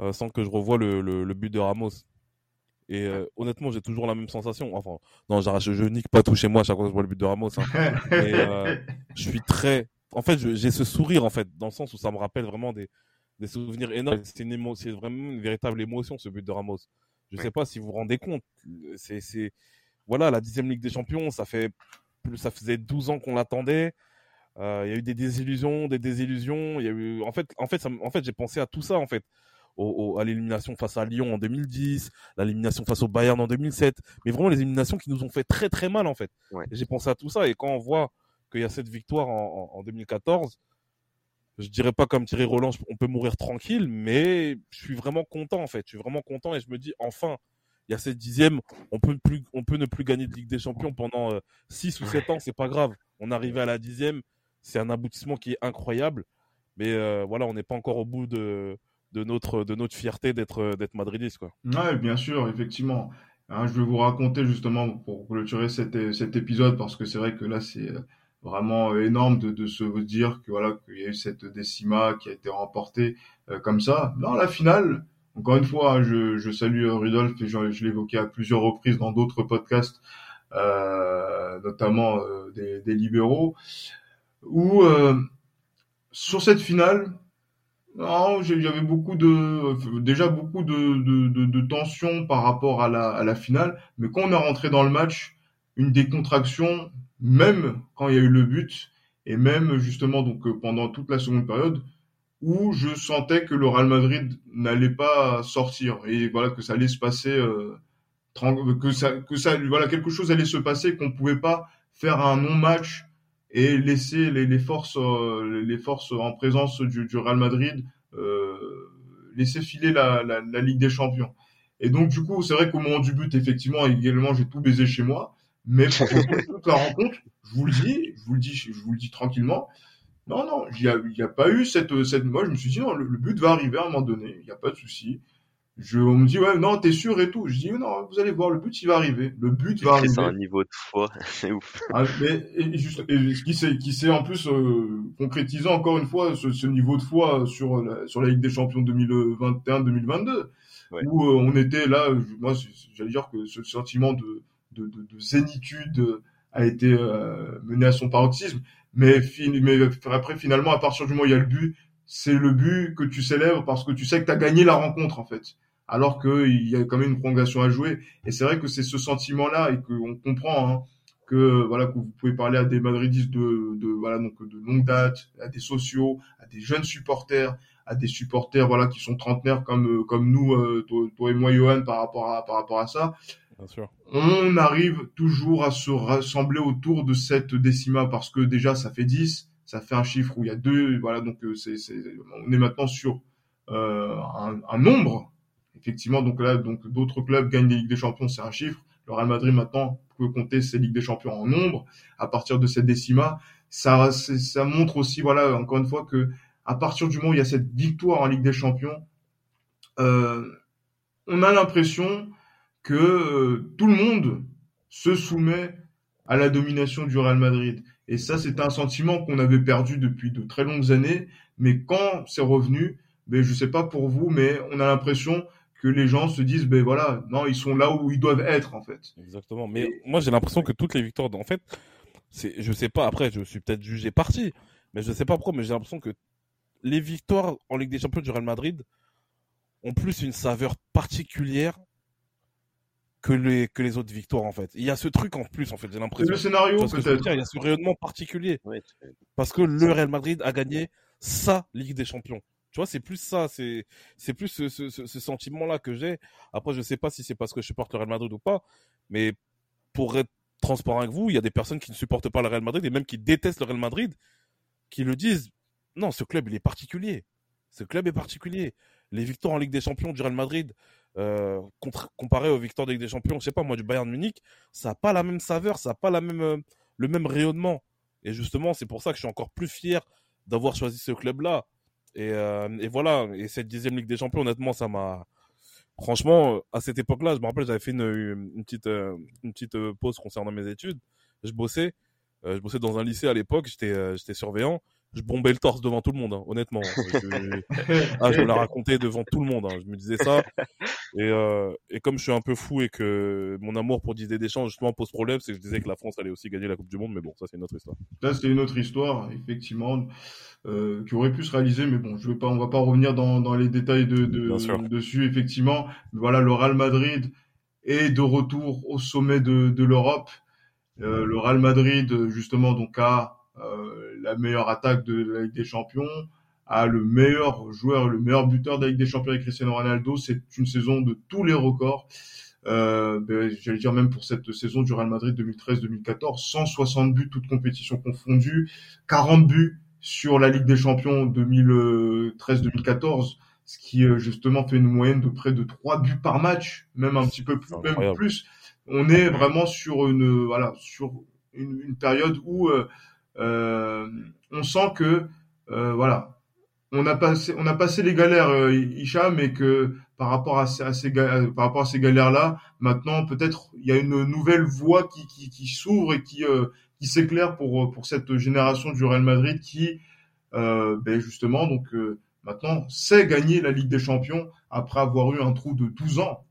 euh, sans que je revoie le, le, le but de Ramos. Et euh, honnêtement, j'ai toujours la même sensation. Enfin, non, je, je nique pas tout chez moi à chaque fois que je vois le but de Ramos. Hein. Mais euh, je suis très. En fait, j'ai ce sourire en fait, dans le sens où ça me rappelle vraiment des, des souvenirs énormes. C'est vraiment une véritable émotion ce but de Ramos. Je sais pas si vous vous rendez compte. C'est, voilà, la dixième Ligue des Champions, ça fait, ça faisait 12 ans qu'on l'attendait. Euh, il y a eu des désillusions, des désillusions. Il y a eu, en fait, en fait, ça, en fait, j'ai pensé à tout ça en fait, au, au, à l'élimination face à Lyon en 2010, l'élimination face au Bayern en 2007, mais vraiment les éliminations qui nous ont fait très très mal en fait. Ouais. J'ai pensé à tout ça et quand on voit qu'il y a cette victoire en, en, en 2014, je dirais pas comme Thierry Roland, on peut mourir tranquille, mais je suis vraiment content en fait. Je suis vraiment content et je me dis enfin, il y a cette dixième, on peut plus, on peut ne plus gagner de Ligue des Champions pendant 6 euh, ou 7 ans, c'est pas grave. On arrivait à la dixième, c'est un aboutissement qui est incroyable. Mais euh, voilà, on n'est pas encore au bout de, de, notre, de notre fierté d'être d'être madridiste. Quoi. Ouais, bien sûr, effectivement. Hein, je vais vous raconter justement pour clôturer cet, cet épisode parce que c'est vrai que là, c'est vraiment énorme de, de se dire que voilà qu'il y a eu cette décima qui a été remportée euh, comme ça. Dans la finale, encore une fois, je, je salue Rudolf et je, l'évoquais à plusieurs reprises dans d'autres podcasts, euh, notamment euh, des, des libéraux où euh, sur cette finale, Non, j'avais beaucoup de, déjà beaucoup de, de, de, de tension par rapport à la, à la finale, mais quand on est rentré dans le match, une décontraction, même quand il y a eu le but, et même justement donc euh, pendant toute la seconde période, où je sentais que le Real Madrid n'allait pas sortir et voilà que ça allait se passer, euh, que ça, que ça, voilà quelque chose allait se passer, qu'on pouvait pas faire un non-match et laisser les, forces, euh, les forces en présence du, Real Madrid euh, laisser filer la, la, Ligue des Champions. Et donc du coup, c'est vrai qu'au moment du but, effectivement, également, j'ai tout baisé chez moi. Mais pour toute la rencontre, je vous le dis, je vous le dis, je vous le dis tranquillement. Non, non, il n'y a, y a pas eu cette, cette. Moi, je me suis dit non, le, le but va arriver à un moment donné. Il n'y a pas de souci. Je, on me dit, ouais, non, t'es sûr et tout. Je dis, non, vous allez voir, le but, il va arriver. Le but va arriver. C'est un niveau de foi, c'est ouf. Ah, mais, et, juste, et, qui s'est, qui s'est en plus euh, concrétisé encore une fois ce, ce, niveau de foi sur la, sur la Ligue des Champions 2021-2022, ouais. où euh, on était là, moi, j'allais dire que ce sentiment de, de, de, de zénitude a été euh, mené à son paroxysme. Mais, mais après, finalement, à partir du moment où il y a le but, c'est le but que tu célèbres parce que tu sais que tu as gagné la rencontre, en fait alors qu'il y a quand même une prolongation à jouer. Et c'est vrai que c'est ce sentiment-là et qu'on comprend hein, que voilà que vous pouvez parler à des Madridistes de, de voilà donc de longue date, à des sociaux, à des jeunes supporters, à des supporters voilà qui sont trentenaires comme comme nous, euh, toi, toi, et moi, Johan, par rapport à par rapport à ça. On arrive toujours à se rassembler autour de cette décima parce que déjà ça fait 10, ça fait un chiffre où il y a deux, voilà donc c'est, c'est on est maintenant sur euh, un, un nombre effectivement, donc là, donc d'autres clubs gagnent des Ligues des Champions, c'est un chiffre. Le Real Madrid maintenant peut compter ses Ligues des Champions en nombre à partir de cette décima. Ça, ça montre aussi, voilà, encore une fois que à partir du moment où il y a cette victoire en Ligue des Champions, euh, on a l'impression que euh, tout le monde se soumet à la domination du Real Madrid. Et ça, c'est un sentiment qu'on avait perdu depuis de très longues années. Mais quand c'est revenu, ben, je sais pas pour vous, mais on a l'impression que les gens se disent, ben voilà, non, ils sont là où ils doivent être, en fait. Exactement. Mais moi, j'ai l'impression que toutes les victoires, en fait, c'est, je sais pas, après, je suis peut-être jugé parti, mais je sais pas pourquoi, mais j'ai l'impression que les victoires en Ligue des Champions du Real Madrid ont plus une saveur particulière que les, que les autres victoires, en fait. Il y a ce truc en plus, en fait, j'ai l'impression. Le scénario, peut-être. Il y a ce rayonnement particulier. Ouais, parce que le Real Madrid a gagné sa Ligue des Champions. Tu vois, c'est plus ça, c'est c'est plus ce, ce, ce sentiment-là que j'ai. Après, je sais pas si c'est parce que je supporte le Real Madrid ou pas, mais pour être transparent avec vous, il y a des personnes qui ne supportent pas le Real Madrid et même qui détestent le Real Madrid, qui le disent. Non, ce club, il est particulier. Ce club est particulier. Les victoires en Ligue des Champions du Real Madrid, euh, comparé aux victoires de Ligue des Champions, je sais pas moi, du Bayern Munich, ça n'a pas la même saveur, ça n'a pas la même, euh, le même rayonnement. Et justement, c'est pour ça que je suis encore plus fier d'avoir choisi ce club-là. Et, euh, voilà, et cette dixième Ligue des Champions, honnêtement, ça m'a. Franchement, à cette époque-là, je me rappelle, j'avais fait une, petite, une petite pause concernant mes études. Je bossais, je bossais dans un lycée à l'époque, j'étais surveillant je bombais le torse devant tout le monde, hein, honnêtement. Je, ah, je me la racontais devant tout le monde. Hein. Je me disais ça. Et, euh, et comme je suis un peu fou et que mon amour pour Didier Deschamps justement pose problème, c'est que je disais que la France allait aussi gagner la Coupe du Monde. Mais bon, ça c'est une autre histoire. Ça c'est une autre histoire, effectivement, euh, qui aurait pu se réaliser. Mais bon, je vais pas, on va pas revenir dans, dans les détails de, de dessus, effectivement. Voilà, le Real Madrid est de retour au sommet de, de l'Europe. Euh, le Real Madrid, justement, donc a la meilleure attaque de la Ligue des Champions, a le meilleur joueur, le meilleur buteur de la Ligue des Champions avec Cristiano Ronaldo. C'est une saison de tous les records. Euh, ben, j'allais dire même pour cette saison du Real Madrid 2013-2014, 160 buts toutes compétitions confondues, 40 buts sur la Ligue des Champions 2013-2014, ce qui euh, justement fait une moyenne de près de 3 buts par match, même un petit peu plus, même plus. On est vraiment sur une voilà sur une, une période où euh, euh, on sent que euh, voilà, on a passé on a passé les galères euh, Hicham mais que par rapport à ces, galères là maintenant peut-être il y a une nouvelle voie qui s'ouvre et qui euh, s'éclaire pour cette génération du Real Madrid qui euh, ben justement donc euh, maintenant sait gagner la Ligue des Champions après avoir eu un trou de 12 ans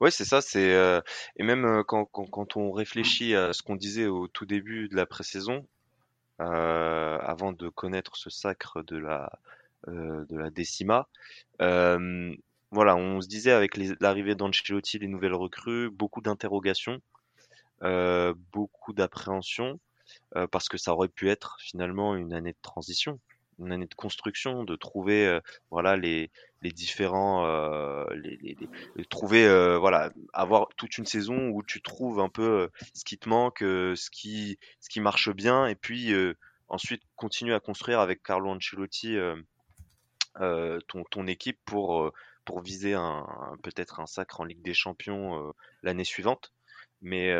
Ouais, c'est ça. C'est euh, et même euh, quand, quand, quand on réfléchit à ce qu'on disait au tout début de la pré-saison, avant de connaître ce sacre de la de la décima. voilà, on se disait avec l'arrivée d'Ancelotti, les nouvelles recrues, beaucoup d'interrogations, beaucoup d'appréhension, parce que ça aurait pu être finalement une année de transition une année de construction, de trouver euh, voilà les, les différents euh, les, les, trouver euh, voilà avoir toute une saison où tu trouves un peu ce qui te manque, ce qui ce qui marche bien et puis ensuite continuer à construire avec Carlo Ancelotti ton ton équipe pour pour viser un, peut-être un sacre en Ligue des Champions l'année suivante. Mais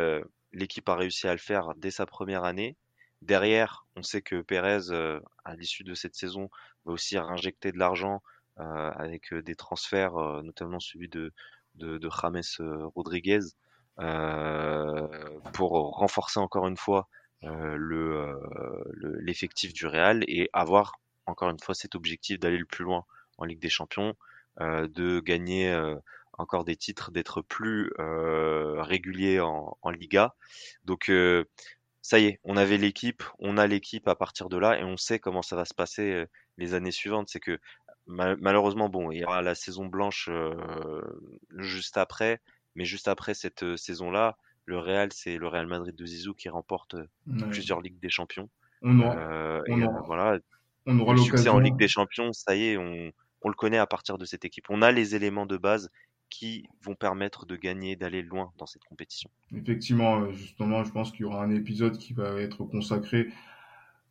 l'équipe a réussi à le faire dès sa première année. Derrière, on sait que Pérez, euh, à l'issue de cette saison, va aussi réinjecter de l'argent euh, avec euh, des transferts, notamment celui de, de, de James Rodriguez, pour renforcer encore une fois le l'effectif du Real et avoir encore une fois cet objectif d'aller le plus loin en Ligue des Champions, de gagner encore des titres, d'être plus régulier en, en Liga. Donc ça y est, on avait l'équipe, on a l'équipe à partir de là et on sait comment ça va se passer euh, les années suivantes. C'est que malheureusement, bon, il y aura la saison blanche euh, juste après, mais juste après cette euh, saison-là, le Real, c'est le Real Madrid de Zizou qui remporte plusieurs Ligues des Champions. On aura, voilà, on aura l'occasion. en Ligue des Champions, ça y est, on, on le connaît à partir de cette équipe. On a les éléments de base qui vont permettre de gagner, d'aller loin dans cette compétition. Effectivement, euh, justement, je pense qu'il y aura un épisode qui va être consacré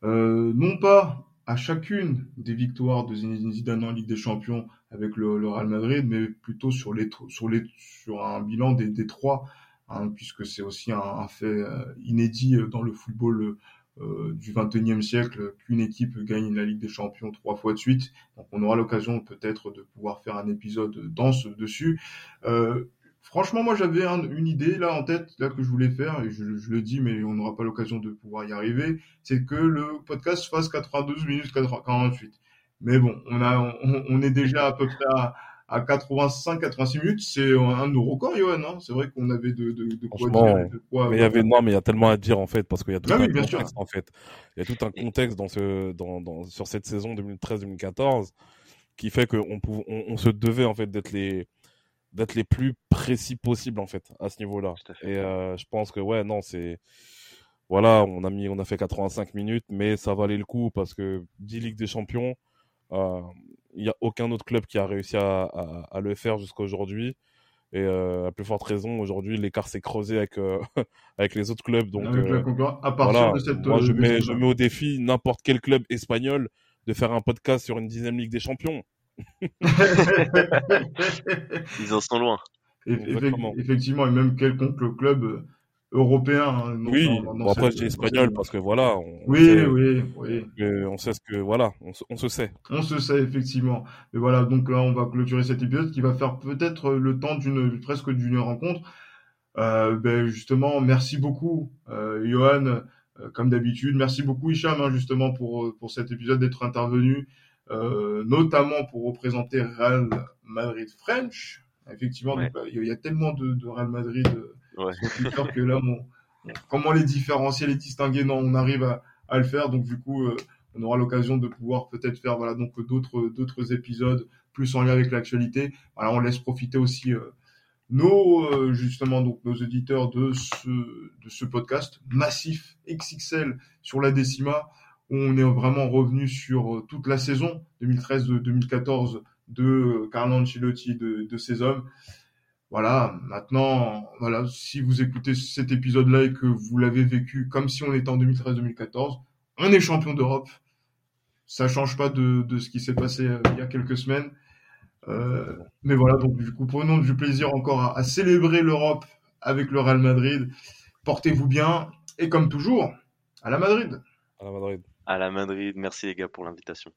euh, non pas à chacune des victoires de Zinedine Zidane en Ligue des Champions avec le, Real Madrid, mais plutôt sur les sur les sur un bilan des, trois, hein, puisque c'est aussi un, un, fait euh, inédit dans le football euh, du 21e siècle qu'une équipe gagne la Ligue des Champions trois fois de suite. Donc on aura l'occasion peut-être de pouvoir faire un épisode dans ce dessus. Euh, franchement, moi j'avais une idée là en tête là que je voulais faire et je, le dis, mais on n'aura pas l'occasion de pouvoir y arriver. C'est que le podcast fasse 92 minutes 48. Mais bon, on a, on, est déjà à peu près à, à 85-86 minutes, c'est un de nos records, Johan. Hein c'est vrai qu'on avait de, de, de quoi dire. De quoi, mais il y avait non, mais il y a tellement à dire en fait, parce qu'il y a tout ah un contexte en fait. Il y a tout un contexte dans ce, dans, dans, sur cette saison 2013-2014 qui fait qu'on on, on, se devait en fait d'être les d'être les plus précis possibles en fait à ce niveau-là. Et euh, je pense que ouais, non, c'est voilà, on a mis, on a fait 85 minutes, mais ça valait le coup parce que 10 Ligues des Champions. Euh, il n'y a aucun autre club qui a réussi à, à, le faire jusqu'à aujourd'hui. Et euh, à plus forte raison, aujourd'hui, l'écart s'est creusé avec, euh, avec les autres clubs. Donc, euh, à partir de cette, moi, je mets, je mets au défi n'importe quel club espagnol de faire un podcast sur une dixième Ligue des Champions. Ils en sont loin. Effectivement, et même quelconque club européen. Hein, oui, bon, après je espagnol parce que voilà. On oui, sait, oui, oui. on sait ce que voilà, on se, on se, sait. On se sait effectivement. Et voilà, donc là on va clôturer cet épisode qui va faire peut-être le temps d'une presque d'une rencontre. Euh, ben justement, merci beaucoup, euh, Johan, euh, comme d'habitude. Merci beaucoup, Hicham, hein, justement pour pour cet épisode d'être intervenu, euh, notamment pour représenter Real Madrid French. Effectivement, il y a tellement de, de Real Madrid Ouais. que là, comment les différencier, les distinguer, non, on arrive à, à le faire. Donc du coup, euh, on aura l'occasion de pouvoir peut-être faire voilà donc d'autres d'autres épisodes plus en lien avec l'actualité. Voilà, on laisse profiter aussi euh, nos euh, justement donc nos auditeurs de ce de ce podcast massif XXL sur la décima où on est vraiment revenu sur toute la saison 2013-2014 de Carlo Ancelotti de, de ses hommes. Voilà, maintenant, voilà, si vous écoutez cet épisode-là et que vous l'avez vécu comme si on était en 2013-2014, on est champion d'Europe. Ça change pas de, de ce qui s'est passé euh, il y a quelques semaines. Euh, mais voilà, donc du coup, prenons du plaisir encore à, à célébrer l'Europe avec le Real Madrid. Portez-vous bien et comme toujours, à la Madrid. À la Madrid. À la Madrid. Merci les gars pour l'invitation.